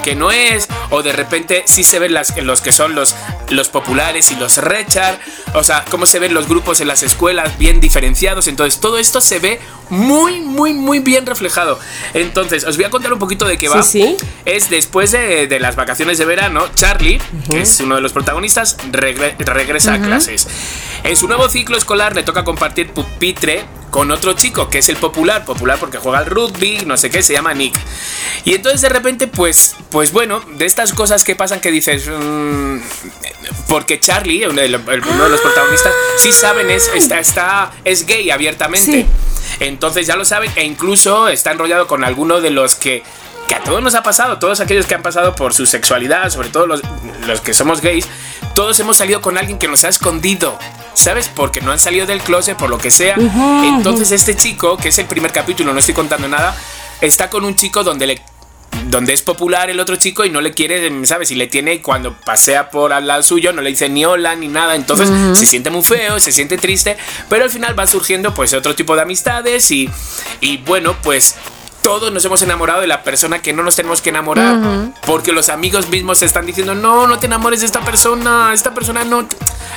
que no es o de repente sí se ven las, los que son los, los populares y los rechar o sea cómo se ven los grupos en las escuelas bien diferenciados. Entonces todo esto se ve muy muy muy bien reflejado entonces os voy a contar un poquito de qué va Sí, sí. es después de, de las vacaciones de verano, Charlie, que es uno de los protagonistas, regre- regresa a clases. En su nuevo ciclo escolar le toca compartir pupitre con otro chico, que es el popular, popular porque juega al rugby, no sé qué, se llama Nick. Y entonces de repente, pues, pues bueno, de estas cosas que pasan que dices, mm, porque Charlie, uno de, uno los protagonistas, sí saben, es, está, está, es gay abiertamente. Sí. Entonces ya lo saben e incluso está enrollado con alguno de los que que a todos nos ha pasado, todos aquellos que han pasado por su sexualidad, sobre todo los, los que somos gays, todos hemos salido con alguien que nos ha escondido. ¿Sabes? Porque no han salido del closet, por lo que sea. Entonces este chico, que es el primer capítulo, no estoy contando nada, está con un chico donde le donde es popular el otro chico y no le quiere, ¿sabes? Y le tiene cuando pasea por al lado suyo, no le dice ni hola ni nada, entonces se siente muy feo, se siente triste, pero al final va surgiendo pues otro tipo de amistades y, y bueno, pues todos nos hemos enamorado de la persona que no nos tenemos que enamorar. Porque los amigos mismos están diciendo, no, no te enamores de esta persona, esta persona no,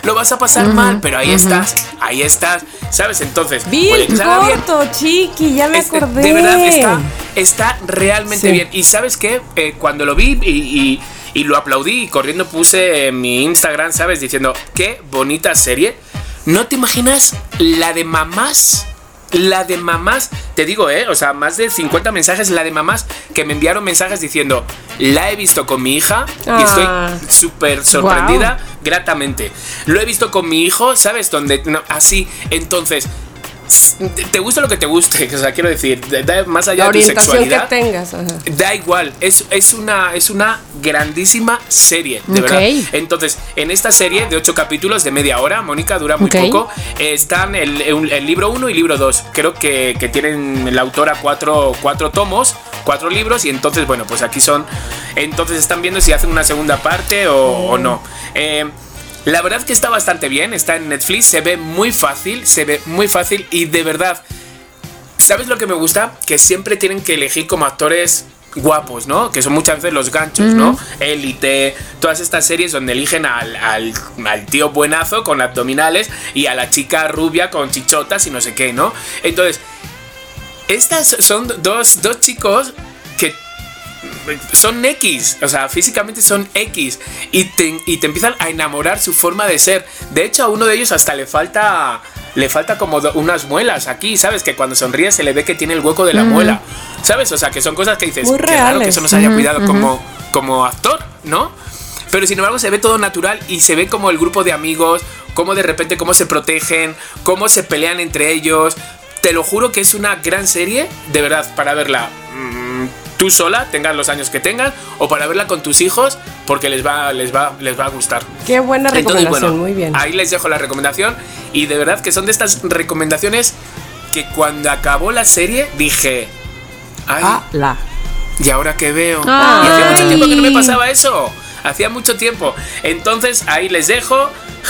lo vas a pasar mal, pero ahí estás, ahí estás, ¿sabes? Entonces, Bien corto, chiqui, ya me acordé. De verdad, está, está realmente bien. Y ¿sabes qué? Eh, cuando lo vi y, y lo aplaudí y corriendo puse en mi Instagram, ¿sabes? Diciendo, qué bonita serie. ¿No te imaginas la de mamás la de mamás, te digo, ¿eh? O sea, más de 50 mensajes, la de mamás que me enviaron mensajes diciendo, la he visto con mi hija y estoy Ah. súper sorprendida gratamente. Lo he visto con mi hijo, ¿sabes? Donde, no, así, entonces... Te gusta lo que te guste, o sea, quiero decir, da- más allá La de tu orientación que sexualidad, tengas. ajá. Da igual, es, es, una, es una grandísima serie, de verdad. Entonces, en esta serie de ocho capítulos de media hora, Mónica dura muy poco, están el, libro 1 y libro 2. Creo que, que tienen la autora cuatro, cuatro tomos, cuatro libros, y entonces, bueno, pues aquí son. Entonces están viendo si hacen una segunda parte o, o no. Eh, la verdad que está bastante bien, está en Netflix, se ve muy fácil, se ve muy fácil y de verdad, ¿sabes lo que me gusta? Que siempre tienen que elegir como actores guapos, ¿no? Que son muchas veces los ganchos, ¿no? Élite, todas estas series donde eligen al, al, al tío buenazo con abdominales y a la chica rubia con chichotas y no sé qué, ¿no? Entonces, estas son dos, dos chicos que son X, o sea, físicamente son X y te, y te empiezan a enamorar su forma de ser. De hecho, a uno de ellos hasta le falta le falta como unas muelas aquí, ¿sabes? Que cuando sonríe se le ve que tiene el hueco de la muela, ¿sabes? O sea, que son cosas que dices, Muy qué raro que reales. eso nos haya cuidado como, como actor, ¿no? Pero sin embargo se ve todo natural y se ve como el grupo de amigos, cómo de repente cómo se protegen, cómo se pelean entre ellos. Te lo juro que es una gran serie, de verdad, para verla mm, tú sola, tengas los años que tengas, o para verla con tus hijos, porque les va, les va, les va a gustar. Qué buena Entonces, recomendación, bueno, muy bien. ahí les dejo la recomendación y de verdad que son de estas recomendaciones que cuando acabó la serie dije, ay, Ah, la. ¿y ahora qué veo? Ay. Y hacía mucho tiempo que no me pasaba eso. Hacía mucho tiempo. Entonces ahí les dejo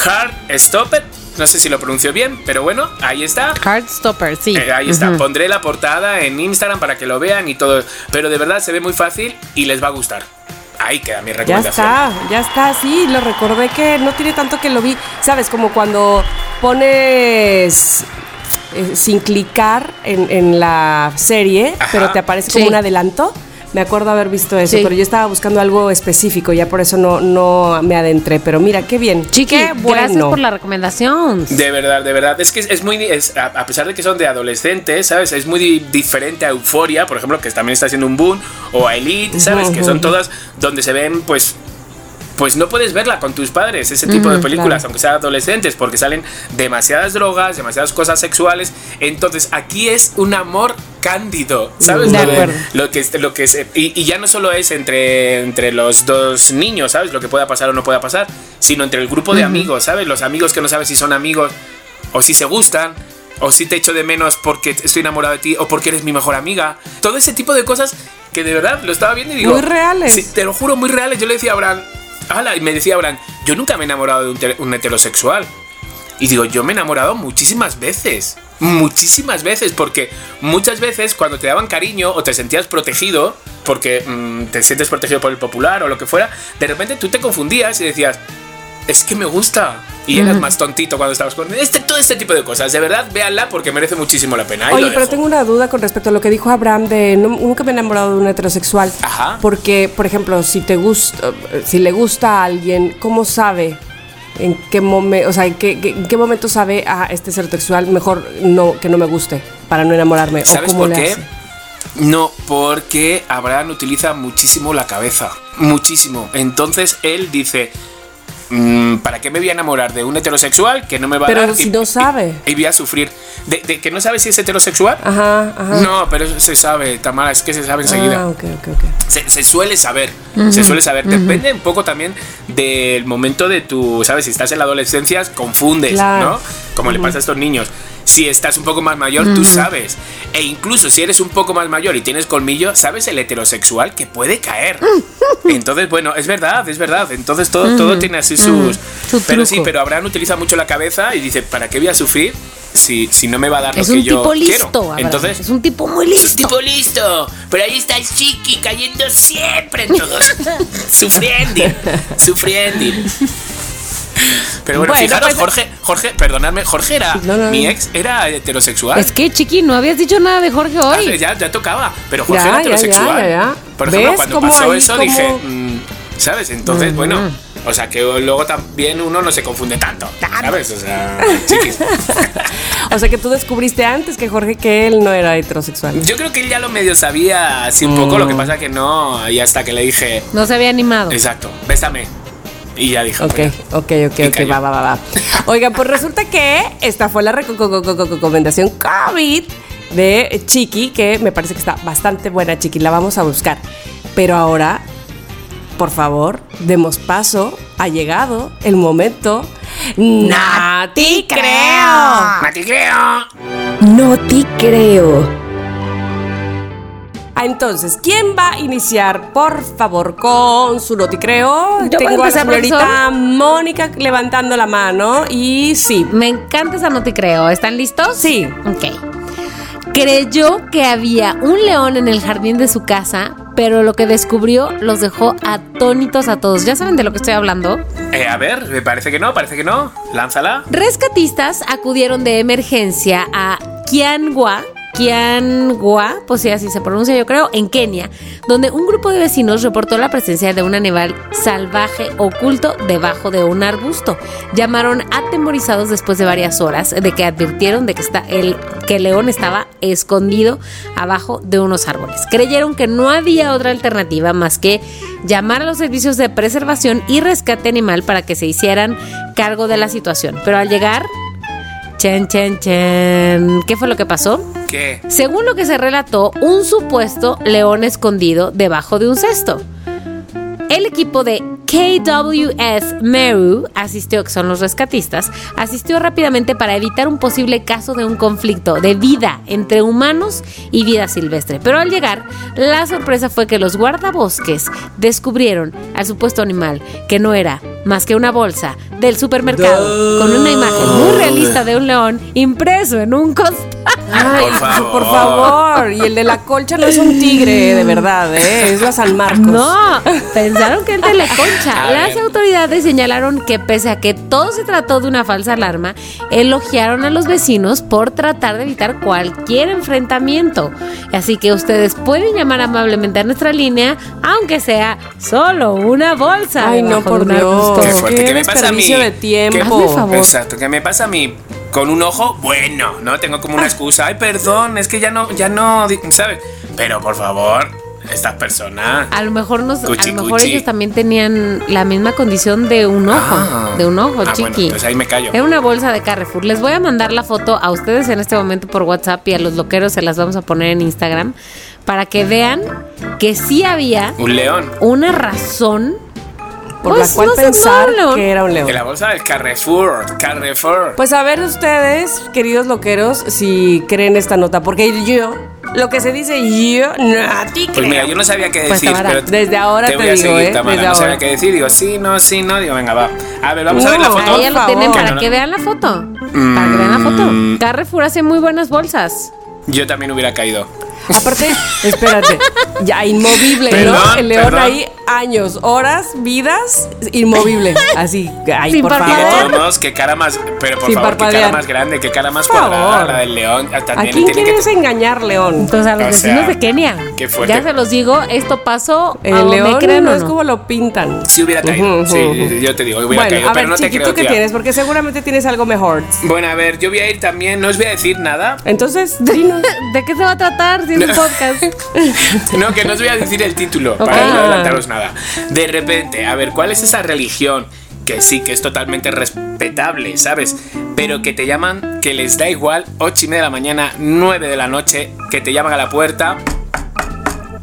Hard Stop It. No sé si lo pronuncio bien, pero bueno, ahí está. Heartstopper, sí. Eh, ahí está, pondré la portada en Instagram para que lo vean y todo. Pero de verdad se ve muy fácil y les va a gustar. Ahí queda mi Ya recomendación. está, ya está, sí, lo recordé que no tiene tanto que lo vi. ¿Sabes? Como cuando pones eh, sin clicar en, en la serie, Ajá. pero te aparece como Sí. un adelanto. Me acuerdo haber visto eso, Sí. pero yo estaba buscando algo específico, ya por eso no, no me adentré. Pero mira, qué bien. Chiqui, qué gracias bueno. por la recomendación. De verdad, de verdad. Es que es, es muy. es- a, a pesar de que son de adolescentes, ¿sabes? Es muy di- diferente a Euforia, por ejemplo, que también está haciendo un boom. O a Elite, ¿sabes? Que son todas donde se ven, pues. Pues no puedes verla con tus padres, ese tipo de películas, claro. aunque sean adolescentes, porque salen demasiadas drogas, demasiadas cosas sexuales. Entonces, aquí es un amor cándido, ¿sabes? De Lo acuerdo. lo que, es- lo que es, y, y ya no solo es entre, entre los dos niños, ¿sabes? Lo que pueda pasar o no pueda pasar, sino entre el grupo de amigos, ¿sabes? Los amigos que no sabes si son amigos o si se gustan. O si te echo de menos porque estoy enamorado de ti o porque eres mi mejor amiga. Todo ese tipo de cosas que de verdad lo estaba viendo y digo. Muy reales. Sí, te lo juro, muy reales. Yo le decía a Abraham. Y me decía Abraham, yo nunca me he enamorado de un heterosexual. Y digo, yo me he enamorado muchísimas veces. Muchísimas veces. Porque muchas veces cuando te daban cariño o te sentías protegido, porque mm, te sientes protegido por el popular o lo que fuera, de repente tú te confundías y decías, es que me gusta. Y eras más tontito cuando estabas con este, todo este tipo de cosas. De verdad, véanla porque merece muchísimo la pena. Ahí Oye, pero tengo una duda con respecto a lo que dijo Abraham de no- nunca me he enamorado de un heterosexual. Ajá. Porque, por ejemplo, si te gusta, si le gusta a alguien, ¿cómo sabe? ¿En qué momento, o sea, en qué, qué- en qué momento sabe a este ser heterosexual mejor no que no me guste para no enamorarme? ¿O ¿Sabes cómo por le qué? hace? No, porque Abraham utiliza muchísimo la cabeza. Muchísimo. Entonces él dice, mm, ¿para qué me voy a enamorar de un heterosexual que no me va Pero a dar? si no sabe. Y, voy a sufrir. ¿De, de que no sabe si es heterosexual? Ajá, ajá. No, pero eso se sabe, Tamara, es que se sabe enseguida. Ah, ok, ok, ok. Se, se suele saber, se suele saber. Depende un poco también del momento de tu, ¿sabes? Si estás en la adolescencia, confundes, Claro. ¿no? Como le pasa a estos niños. Si estás un poco más mayor, tú sabes. E incluso si eres un poco más mayor y tienes colmillo, sabes el heterosexual que puede caer. Entonces, bueno, es verdad, es verdad. Entonces todo, todo tiene así sus... Su pero sí, pero Abraham utiliza mucho la cabeza y dice, ¿para qué voy a sufrir si, si no me va a dar Es lo que yo listo, quiero? Abraham. Entonces, es un tipo muy es un listo. tipo listo. Pero ahí está el chiqui cayendo siempre en todos. sufriendo. Sufriendo. Pero bueno, Bueno, fijaros, pues- Jorge, Jorge, perdonadme, Jorge era, No, no, mi ex era heterosexual. Es que, chiqui, no habías dicho nada de Jorge Ah, hoy. ya, ya tocaba, pero Jorge Ya, era heterosexual. ya. Por ejemplo, ¿Ves cuando pasó ahí, eso dije, mm, ¿sabes? Entonces, bueno, o sea que luego también uno no se confunde tanto, ¿sabes? O sea, chiquis. O sea que tú descubriste antes que Jorge que él no era heterosexual. Yo creo que él ya lo medio sabía así un poco, lo que pasa que no, y hasta que le dije, No se había animado. exacto, bésame. Y ya dije, Ok, ok, ok, ok, va, va, va, va. Oigan, pues resulta que esta fue la reco- co- co- co- co- recomendación COVID de Chiqui, que me parece que está bastante buena, Chiqui, la vamos a buscar. Pero ahora, por favor, demos paso, ha llegado el momento. ¡No te creo! ¡Mati creo! No te creo. Ah, entonces, ¿quién va a iniciar, por favor, con su noticreo? Yo Tengo a la señorita Mónica levantando la mano y sí. Me encanta esa no te creo. ¿Están listos? Sí. Ok. Creyó que había un león en el jardín de su casa, pero lo que descubrió los dejó atónitos a todos. ¿Ya saben de lo que estoy hablando? Eh, a ver, me parece que no, parece que no. Lánzala. Rescatistas acudieron de emergencia a Kiangwa, Kiangwa, pues sí, así se pronuncia yo creo, en Kenia, donde un grupo de vecinos reportó la presencia de un animal salvaje oculto debajo de un arbusto. Llamaron atemorizados después de varias horas de que advirtieron de que, está el, que el león estaba escondido abajo de unos árboles. Creyeron que no había otra alternativa más que llamar a los servicios de preservación y rescate animal para que se hicieran cargo de la situación. Pero al llegar, chen, chen, chen, ¿qué fue lo que pasó? ¿Qué? Según lo que se relató, un supuesto león escondido debajo de un cesto. El equipo de KWS Meru asistió, que son los rescatistas, asistió rápidamente para evitar un posible caso de un conflicto de vida entre humanos y vida silvestre. Pero al llegar, la sorpresa fue que los guardabosques descubrieron al supuesto animal, que no era más que una bolsa del supermercado con una imagen muy realista de un león impreso en un costado. Ay, Por favor. por favor. Y el de la colcha no es un tigre, de verdad, ¿eh? Es la San Marcos. No, que la concha. A Las autoridades señalaron que pese a que todo se trató de una falsa alarma, elogiaron a los vecinos por tratar de evitar cualquier enfrentamiento. Así que ustedes pueden llamar amablemente a nuestra línea, aunque sea solo una bolsa. Ay, no, por Dios. Qué fuerte. ¿Qué me pasa a mí? de tiempo. Favor. Exacto, que me pasa a mí con un ojo bueno, ¿no? Tengo como una excusa. Ay, perdón, es que ya no, ya no, ¿sabes? Pero por favor, estas personas. A lo mejor nos, Cuchi, a lo mejor cuchi. ellos también tenían la misma condición de un ojo, Ah. de un ojo, Ah, bueno, chiqui. entonces ahí me callo. Era una bolsa de Carrefour. Les voy a mandar la foto a ustedes en este momento por WhatsApp y a los loqueros se las vamos a poner en Instagram para que vean que sí había Un león. una razón Por Pues, la cual no sé, pensar que era un De león. la bolsa del Carrefour. Carrefour. Pues a ver ustedes, queridos loqueros, si creen esta nota, porque yo, lo que se dice yo, no te Pues mira, yo no sabía qué Pues, decir, Tamara, pero desde ahora te voy a digo, seguir, ¿eh? Tamara, Desde no sabía qué decir, digo sí, no, sí, no, digo venga, va. A ver, vamos a ver la foto. Ahí ya lo tienen para No, no. que vean la foto. Para que vean la foto. Carrefour hace muy buenas bolsas. Yo también hubiera caído. Aparte, espérate, ya inmovible, ¿no? El león perdón. ahí, años, horas, vidas, inmovible. Así, ay, Sin por Y de parpadear. favor. todos modos, qué cara más, pero por Sin favor, qué cara parpadear. más grande, qué cara más Por favor. cuadrada, la del león. Ah, ¿A También quién tiene que quieres engañar, león? Entonces a los O vecinos sea, de Kenia. qué fuerte. Ya se los digo, esto pasó. El a león crean no o es como lo pintan. Si hubiera caído, Ujú, sí, ujú. yo te digo, hubiera Bueno, caído, a pero ver, no te chiquito, creo, ¿qué tía. tienes? Porque seguramente tienes algo mejor. Bueno, a ver, yo voy a ir también, no os voy a decir nada. Entonces, dinos. ¿De qué se va a tratar si es un podcast? No, que no os voy a decir el título, para no adelantaros nada. De repente, a ver, ¿cuál es esa religión que sí, que es totalmente respetable, ¿sabes? Pero que te llaman, que les da igual, 8 y media de la mañana, 9 de la noche, que te llaman a la puerta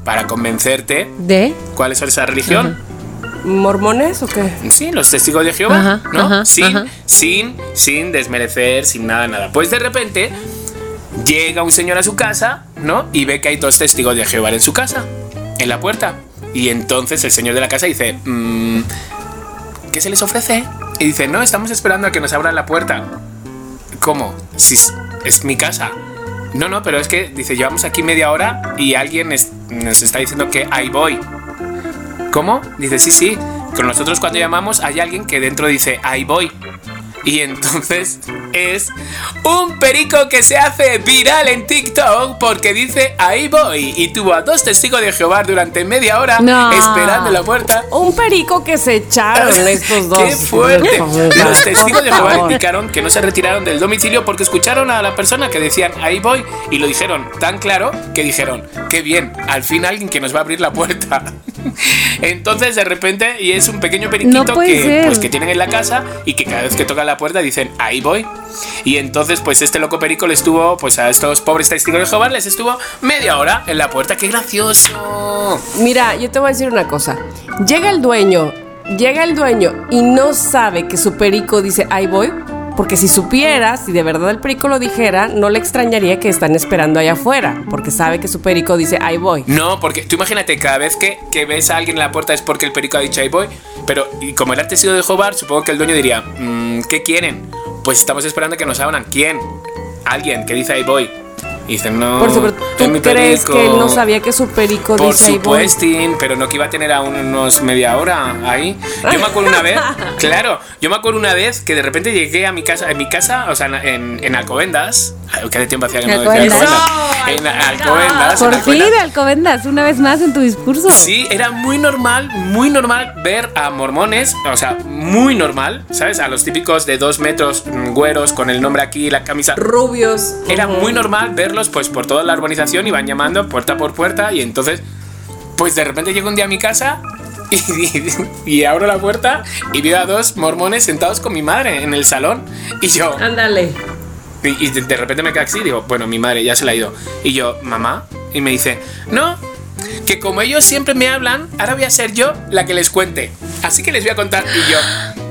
para convencerte. ¿De? ¿Cuál es esa religión? ¿Mormones o qué? Sí, los testigos de Jehová, Ajá, ¿no? ajá, sin, ajá. sin, sin desmerecer, sin nada, nada. Pues de repente llega un señor a su casa, ¿no? Y ve que hay dos testigos de Jehová en su casa, en la puerta. Y entonces el señor de la casa dice, "Mm, ¿qué se les ofrece? Y dice, no, estamos esperando a que nos abran la puerta. ¿Cómo? Si es, mi casa. No, no, pero es que, dice, llevamos aquí media hora y alguien nos está diciendo que ahí voy. ¿Cómo? Dice, sí, sí. Con nosotros cuando llamamos hay alguien que dentro dice, ahí voy. Y entonces es un perico que se hace viral en TikTok porque dice, ahí voy. Y tuvo a dos testigos de Jehová durante media hora No. esperando en la puerta. Un perico que se echaron estos dos. ¡Qué fuerte! Los testigos de. Jehová indicaron que no se retiraron del domicilio porque escucharon a la persona que decían ahí voy y lo dijeron tan claro que dijeron qué bien, al fin alguien que nos va a abrir la puerta. Entonces de repente y es un pequeño periquito No que pues que tienen en la casa y que cada vez que tocan la puerta dicen ahí voy y entonces pues este loco perico le estuvo pues a estos pobres testigos de Jehová les estuvo media hora en la puerta qué gracioso Mira, yo te voy a decir una cosa. Llega el dueño, llega el dueño y no sabe que su perico dice, ahí voy. Porque si supiera, si de verdad el perico lo dijera, no le extrañaría que están esperando allá afuera. Porque sabe que su perico dice, ahí voy. No, porque tú imagínate, cada vez que, que ves a alguien en la puerta es porque el perico ha dicho ahí voy. Pero y como era testigo de Jehová, supongo que el dueño diría, "Mm, ¿qué quieren? Pues estamos esperando que nos abran. ¿Quién? Alguien que dice ahí voy. Y dicen, no. Por supuesto, es mi ¿tú crees perico". que él no sabía que su perico Por dice, supuestín, pero no que iba a tener a unos media hora ahí. Yo me acuerdo una vez, claro, yo me acuerdo una vez que de repente llegué a mi casa, en mi casa, o sea, en, en Alcobendas. ¿Qué de tiempo hacía que no decía Alcobendas. Alcobendas? En Alcobendas. en Por Alcobendas. fin, Alcobendas, una vez más en tu discurso. Sí, era muy normal, muy normal ver a mormones, o sea, muy normal, ¿sabes? A los típicos de dos metros, mm, güeros, con el nombre aquí, la camisa. Rubios. Era muy normal verlos, pues, por toda la urbanización, iban llamando puerta por puerta, y entonces, pues de repente llego un día a mi casa y, y abro la puerta y veo a dos mormones sentados con mi madre en el salón, y yo, Ándale. y, y de, de repente me quedo así y digo, bueno, mi madre ya se la ha ido. Y yo, mamá, y me dice, no, que como ellos siempre me hablan, ahora voy a ser yo la que les cuente. Así que les voy a contar. Y yo,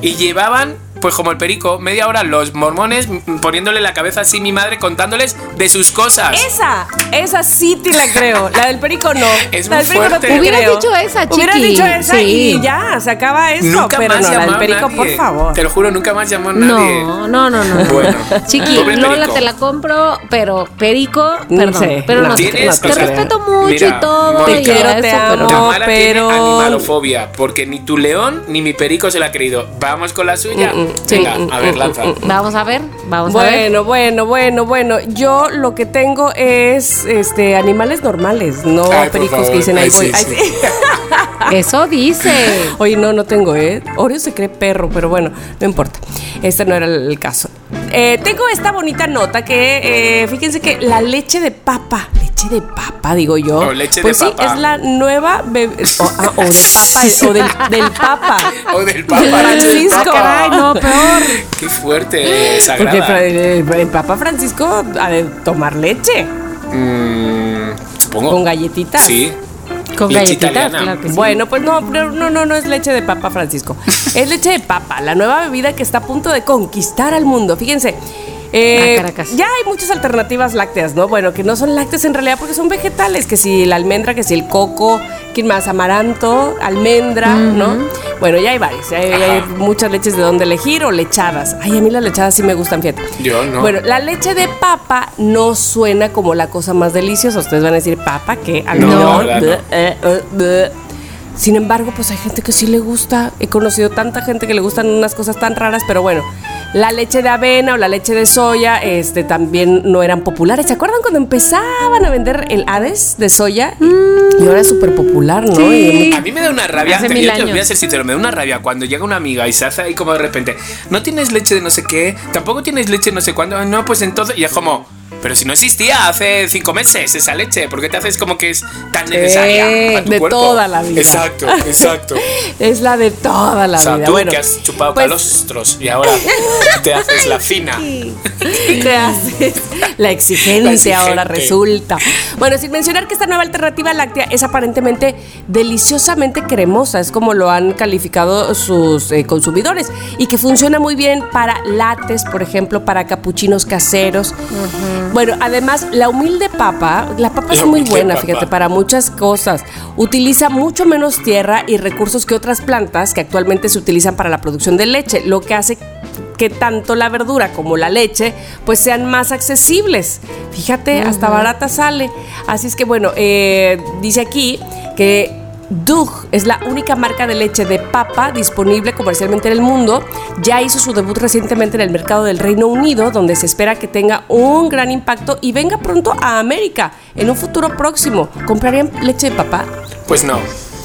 y llevaban, pues como el perico, media hora los mormones mm, poniéndole la cabeza así mi madre contándoles de sus cosas. Esa, esa sí te la creo. La del perico no. Es la muy del perico no fuerte. te Hubieras creo. dicho esa, Hubieras Chiqui. dicho esa Sí. y ya, se acaba eso. Nunca pero más no, la del perico, por nadie. favor. Te lo juro, nunca más llamó a nadie. No, no, no, no. Bueno, Chiqui, Lola te la compro, pero Perico, perdón. sí, pero no, no, te, o sea, respeto mucho mira, y todo. Mónica, y Te quiero, te pero amo. no. Tamara pero- tiene animalofobia, porque ni tu león ni mi perico se la ha creído. Vamos con la suya. Mm, mm, sí, Venga, a ver, lanza. Vamos a ver, vamos a ver. Bueno, bueno, bueno, bueno. Yo lo que tengo es este animales normales, no Ay, pericos que dicen ahí Ay, voy. sí, Ay, sí. sí. Eso dice. Oye, no, no tengo, ¿eh? Oreo se cree perro, pero bueno, no importa. Este no era el caso. Eh, tengo esta bonita nota que, eh, fíjense que la leche de papa, leche de papa, digo yo. O leche de pues sí, papa. es la nueva bebé. O, ah, o de papa, o del, del papa. O del Papa. Francisco. Ay, no, peor. Qué fuerte, sagrada. Porque el Papa Francisco ha de tomar leche Mm, supongo. con galletitas. Sí. Con Leche italiana. claro que sí. Bueno, pues no, no, no, no, no es leche de papa, Francisco. Es leche de papa, la nueva bebida que está a punto de conquistar al mundo. Fíjense. Eh, Ah, Caracas. ya hay muchas alternativas lácteas, ¿no? Bueno, que no son lácteas en realidad porque son vegetales, que si la almendra, que si el coco, ¿quién más? Amaranto, almendra, ¿no? Bueno, ya hay varias, ya hay, ya hay Ajá. muchas leches de donde elegir o lechadas. Ay, a mí las lechadas sí me gustan, fíjate. Yo no. Bueno, la leche de papa no suena como la cosa más deliciosa. Ustedes van a decir, papa, ¿qué? Almidón, no. Sin embargo, pues hay gente que sí le gusta. He conocido tanta gente que le gustan unas cosas tan raras, pero bueno, la leche de avena o la leche de soya este, también no eran populares. ¿Se acuerdan cuando empezaban a vender el Hades de soya? Y ahora es súper popular, ¿no? Y- A mí me da una rabia, Hace mil yo te años. voy a ser sincero, me da una rabia cuando llega una amiga y se hace ahí como de repente, no tienes leche de no sé qué, tampoco tienes leche de no sé cuándo, no, pues entonces, y es como, Pero si no existía hace cinco meses esa leche, ¿por qué te haces como que es tan necesaria Eh, para tu de cuerpo? toda la vida. Exacto, exacto. Es la de toda la o sea, vida. tú bueno, que has chupado pues, calostros y ahora te haces la fina. te haces la exigencia La exigente. ahora resulta. Bueno, sin mencionar que esta nueva alternativa láctea es aparentemente deliciosamente cremosa, es como lo han calificado sus eh, consumidores, y que funciona muy bien para lates, por ejemplo, para capuchinos caseros. Bueno, además, la humilde papa, la papa es muy buena, papa. fíjate, para muchas cosas. Utiliza mucho menos tierra y recursos que otras plantas que actualmente se utilizan para la producción de leche, lo que hace que tanto la verdura como la leche pues sean más accesibles. Fíjate, hasta barata sale. Así es que bueno, eh, dice aquí que Dug es la única marca de leche de papa disponible comercialmente en el mundo. Ya hizo su debut recientemente en el mercado del Reino Unido, donde se espera que tenga un gran impacto y venga pronto a América en un futuro próximo. ¿Comprarían leche de papa? Pues no,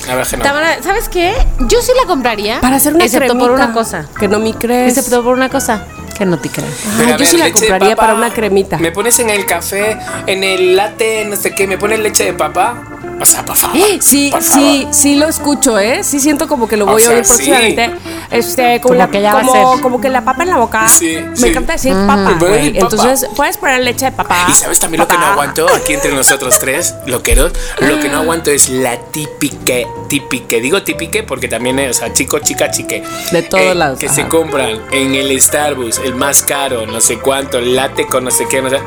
la verdad que no. Tamara, ¿sabes qué? Yo sí la compraría. Para hacer una Excepto por cremita. una cosa. Que no me crees. Excepto por una cosa. Que no te creas. Pero Ah, yo ver, sí la compraría papa, para una cremita. Me pones en el café, en el latte, no sé qué, me pones leche de papa. O sea, por favor. Sí, por sí, favor. sí lo escucho, ¿eh? Sí siento como que lo O voy sea, a oír sí. próximamente. Este, como, Como que ya va a como, ser. como que la papa en la boca. Sí, Me sí. encanta decir papa, güey. decir papa. Entonces, puedes poner leche de papa. Y sabes también lo que no Papá. aguanto aquí entre nosotros tres, loqueros. Lo que no aguanto es la típica, típica. Digo típica porque también es, o sea, chico, chica, chique. De todos lados, Que ajá. se compran en el Starbucks, el más caro, no sé cuánto, el latte con no sé qué, no sé.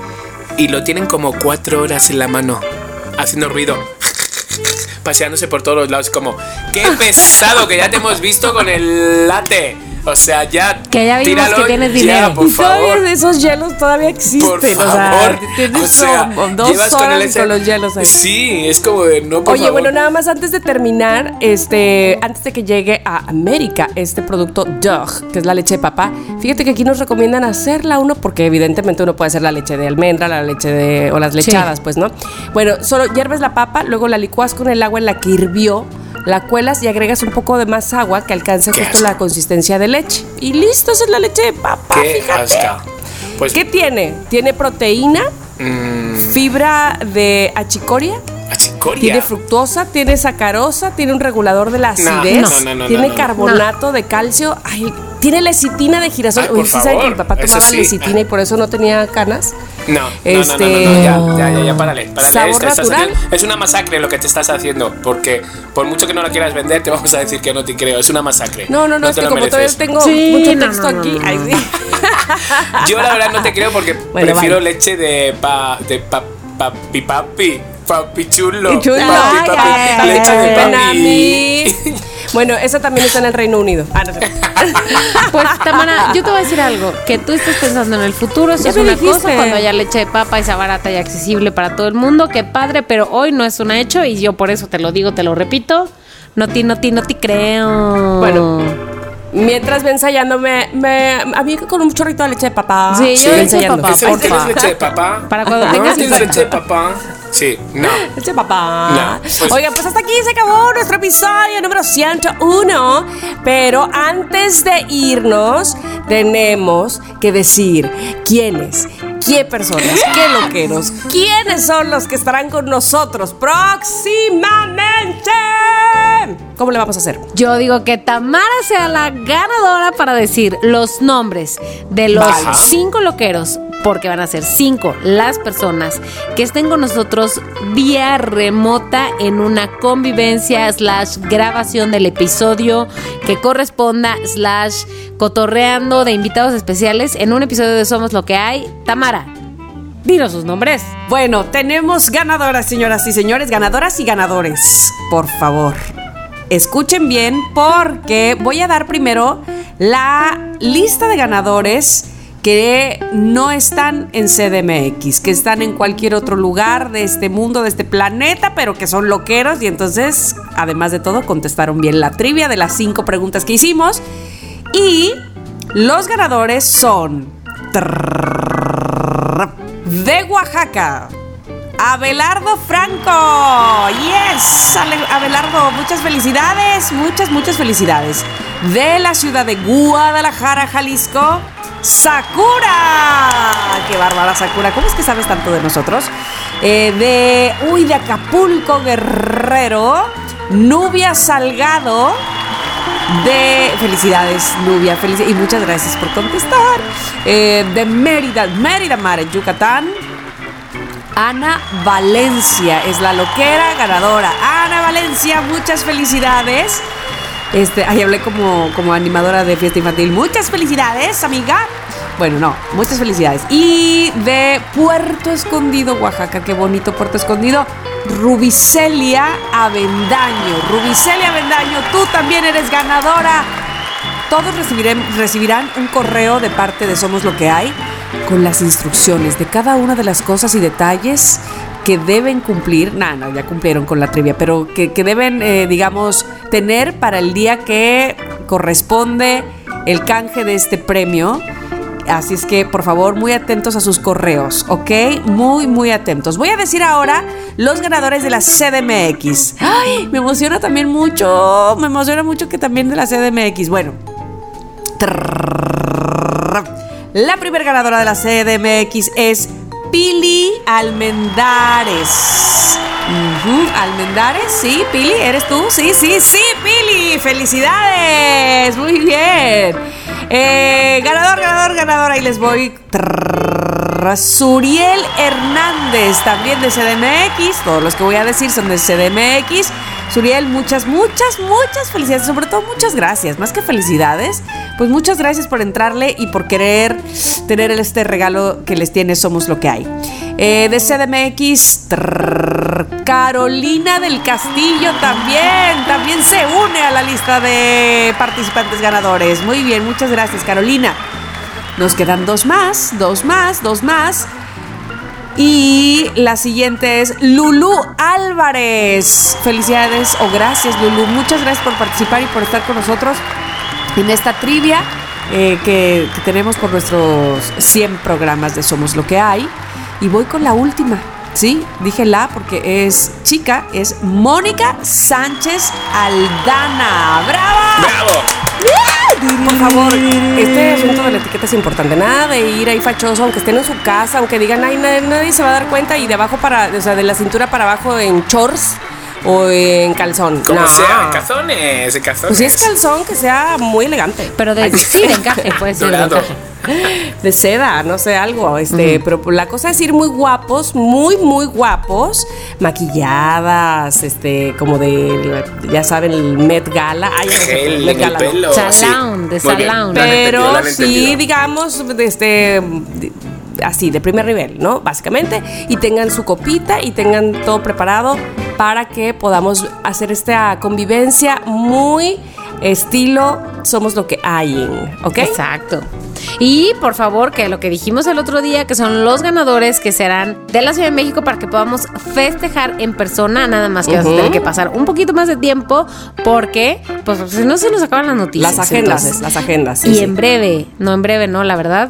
Y lo tienen como cuatro horas en la mano, haciendo ruido. Paseándose por todos los lados, como, qué pesado que ya te hemos visto con el latte. O sea, ya. Que ya vimos tíralo que tienes ya, dinero. por Y todavía favor. esos hielos todavía existen. Por o sea, favor. tienes O sea, como dos llevas horas con el y ese- con los hielos ahí. Sí, es como de no, por Oye, favor. bueno, nada más antes de terminar, este, antes de que llegue a América este producto Dog, que es la leche de papá, fíjate que aquí nos recomiendan hacerla uno porque evidentemente uno puede hacer la leche de almendra, la leche de o las lechadas, pues, ¿no? Bueno, solo hierves la papa, luego la licuas con el agua en la que hirvió, la cuelas y agregas un poco de más agua que alcance Qué justo asco. la consistencia de leche. Y listo, esa es la leche de papa. Qué. Pues ¿Qué tiene? Tiene proteína, mm, fibra de achicoria. Achicoria. Tiene fructosa, tiene sacarosa, tiene un regulador de la No, acidez, no, no, no, tiene no, no. carbonato de calcio, ay, tiene lecitina de girasol. Ay, Oye, por ¿sí saben que favor, mi papá tomaba sí. lecitina y por eso no tenía canas? No, no, Este- no, no, no, no, ya, ya, ya, ya, párale, párale. Sabor estás natural. haciendo- es una masacre lo que te estás haciendo, porque por mucho que no la quieras vender, te vamos a decir que no te creo, es una masacre. No, no, no, es que como todavía mereces. tengo Sí, mucho no, texto aquí. no, ay, sí. Yo la verdad no te creo porque Bueno, prefiero vale. leche de pa, de pa, papi papi, papi chulo, papi, Ay, papi, ay, ay, leche de papi. ven a mí. Bueno, esa también está en el Reino Unido. Ah, no. Pues, Tamara, yo te voy a decir algo. Que tú estés pensando en el futuro, eso Ya es una dijiste. cosa. Cuando haya leche de papa y sea barata y accesible para todo el mundo, qué padre, pero hoy no es un hecho y yo por eso te lo digo, te lo repito. No ti, no ti, no te creo. Bueno, mientras ve ensayando, me, me, a mí con un chorrito de leche de papá. Sí, yo ve leche de papá, ¿Ese- porfa. ¿Tienes leche de papá? Para cuando ¿No tengas tienes hijos. leche de papá? Sí, no. De papá. No, pues- Oigan, pues hasta aquí se acabó nuestro episodio número 101. Pero antes de irnos, tenemos que decir quiénes, qué personas, qué loqueros, quiénes son los que estarán con nosotros próximamente. ¿Cómo le vamos a hacer? Yo digo que Tamara sea la ganadora para decir los nombres de los cinco loqueros, porque van a ser cinco las personas que estén con nosotros vía remota en una convivencia slash grabación del episodio que corresponda slash cotorreando de invitados especiales en un episodio de Somos lo que hay. Tamara, dinos sus nombres. Bueno, tenemos ganadoras, señoras y señores, ganadoras y ganadores. Por favor, escuchen bien porque voy a dar primero la lista de ganadores que no están en CDMX, que están en cualquier otro lugar de este mundo, de este planeta, pero que son loqueros y entonces, además de todo, contestaron bien la trivia de las cinco preguntas que hicimos. Y los ganadores son de Oaxaca. Abelardo Franco. Yes, Abelardo, muchas felicidades, muchas, muchas felicidades. De la ciudad de Guadalajara, Jalisco. Sakura. ¡Qué bárbara, Sakura! ¿Cómo es que sabes tanto de nosotros? Eh, de, uy, de Acapulco, Guerrero. Nubia Salgado. De felicidades, Nubia, felici- y muchas gracias por contestar. Eh, de Mérida, Mérida Mar, Yucatán. Ana Valencia es la loquera ganadora. Ana Valencia, muchas felicidades. Este, ahí hablé como, como animadora de fiesta infantil. Muchas felicidades, amiga. Bueno, no, muchas felicidades. Y de Puerto Escondido, Oaxaca, qué bonito Puerto Escondido. Rubicelia Avendaño. Rubicelia Avendaño, tú también eres ganadora. Todos recibirán un correo de parte de Somos Lo que hay con las instrucciones de cada una de las cosas y detalles que deben cumplir, nada, no, ya cumplieron con la trivia, pero que, que deben, eh, digamos, tener para el día que corresponde el canje de este premio. Así es que, por favor, muy atentos a sus correos, ¿ok? Muy, muy atentos. Voy a decir ahora los ganadores de la CDMX. ¡Ay! Me emociona también mucho. Me emociona mucho que también de la CDMX. Bueno. La primera ganadora de la CDMX es Pili Almendares. Almendares, sí, Pili, ¿eres tú? Sí, sí, sí, Pili. Felicidades. Muy bien. Eh, ganador, ganador, ganador. Ahí les voy. Suriel Hernández, también de CDMX. Todos los que voy a decir son de CDMX. Suriel, muchas, muchas, muchas felicidades. Sobre todo, muchas gracias. Más que felicidades, pues muchas gracias por entrarle y por querer tener este regalo que les tiene Somos lo que hay. Eh, de CDMX, trrr, Carolina del Castillo también, también se une a la lista de participantes ganadores. Muy bien, muchas gracias, Carolina. Nos quedan dos más, dos más, dos más. Y la siguiente es Lulu Álvarez. Felicidades o gracias, Lulu. Muchas gracias por participar y por estar con nosotros en esta trivia eh, que, que tenemos por nuestros 100 programas de Somos lo que hay. Y voy con la última. Sí, dije la porque es chica, es Mónica Sánchez Aldana. ¡Brava! ¡Bravo! Por favor, este asunto de la etiqueta es importante. Nada de ir ahí fachoso, aunque estén en su casa, aunque digan, ay, nadie, se va a dar cuenta y de abajo para, o sea, de la cintura para abajo en shorts o en calzón. Como No. sea, en cazones, en cazones. Pues si es calzón, que sea muy elegante. Pero de sí, de encaje, puede ser de Dorado. encaje. De seda, no sé, algo. Este, pero la cosa es ir muy guapos, muy, muy guapos, maquilladas, este, como de, ya saben, el Met Gala. Ay, no sé, Gel Met el Gala no. pelo. Salón, de salón. Pero sí, digamos, este, de- así, de primer nivel, ¿no? Básicamente, y tengan su copita y tengan todo preparado para que podamos hacer esta convivencia muy estilo somos lo que hay, ¿ok? Exacto. Y por favor, que lo que dijimos el otro día, que son los ganadores que serán de la Ciudad de México para que podamos festejar en persona, nada más que vas a tener que pasar un poquito más de tiempo porque, pues, si no se nos acaban las noticias. Las agendas, entonces. las agendas. sí, y sí. en breve, no en breve, no, la verdad,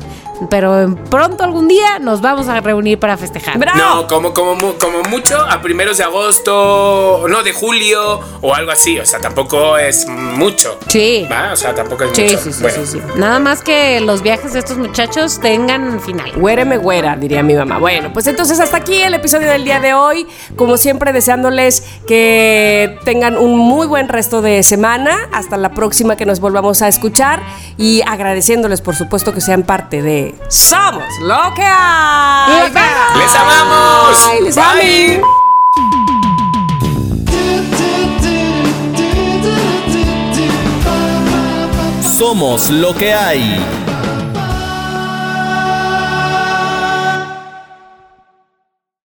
pero en pronto algún día nos vamos a reunir para festejar. ¡Bravo! No, como, como, como mucho a primeros de agosto, no, de julio o algo así. O sea, tampoco es mucho. Sí. ¿Va? O sea, tampoco es Sí, mucho. sí, sí, Bueno. sí, sí. Nada más que los viajes de estos muchachos tengan final. Güéreme güera, diría mi mamá. Bueno, pues entonces hasta aquí el episodio del día de hoy. Como siempre, deseándoles que tengan un muy buen resto de semana. Hasta la próxima que nos volvamos a escuchar. Y agradeciéndoles, por supuesto, que sean parte de Somos lo que hay. ¡Les amamos! ¡Les amamos! Bye, les amo. Somos lo que hay.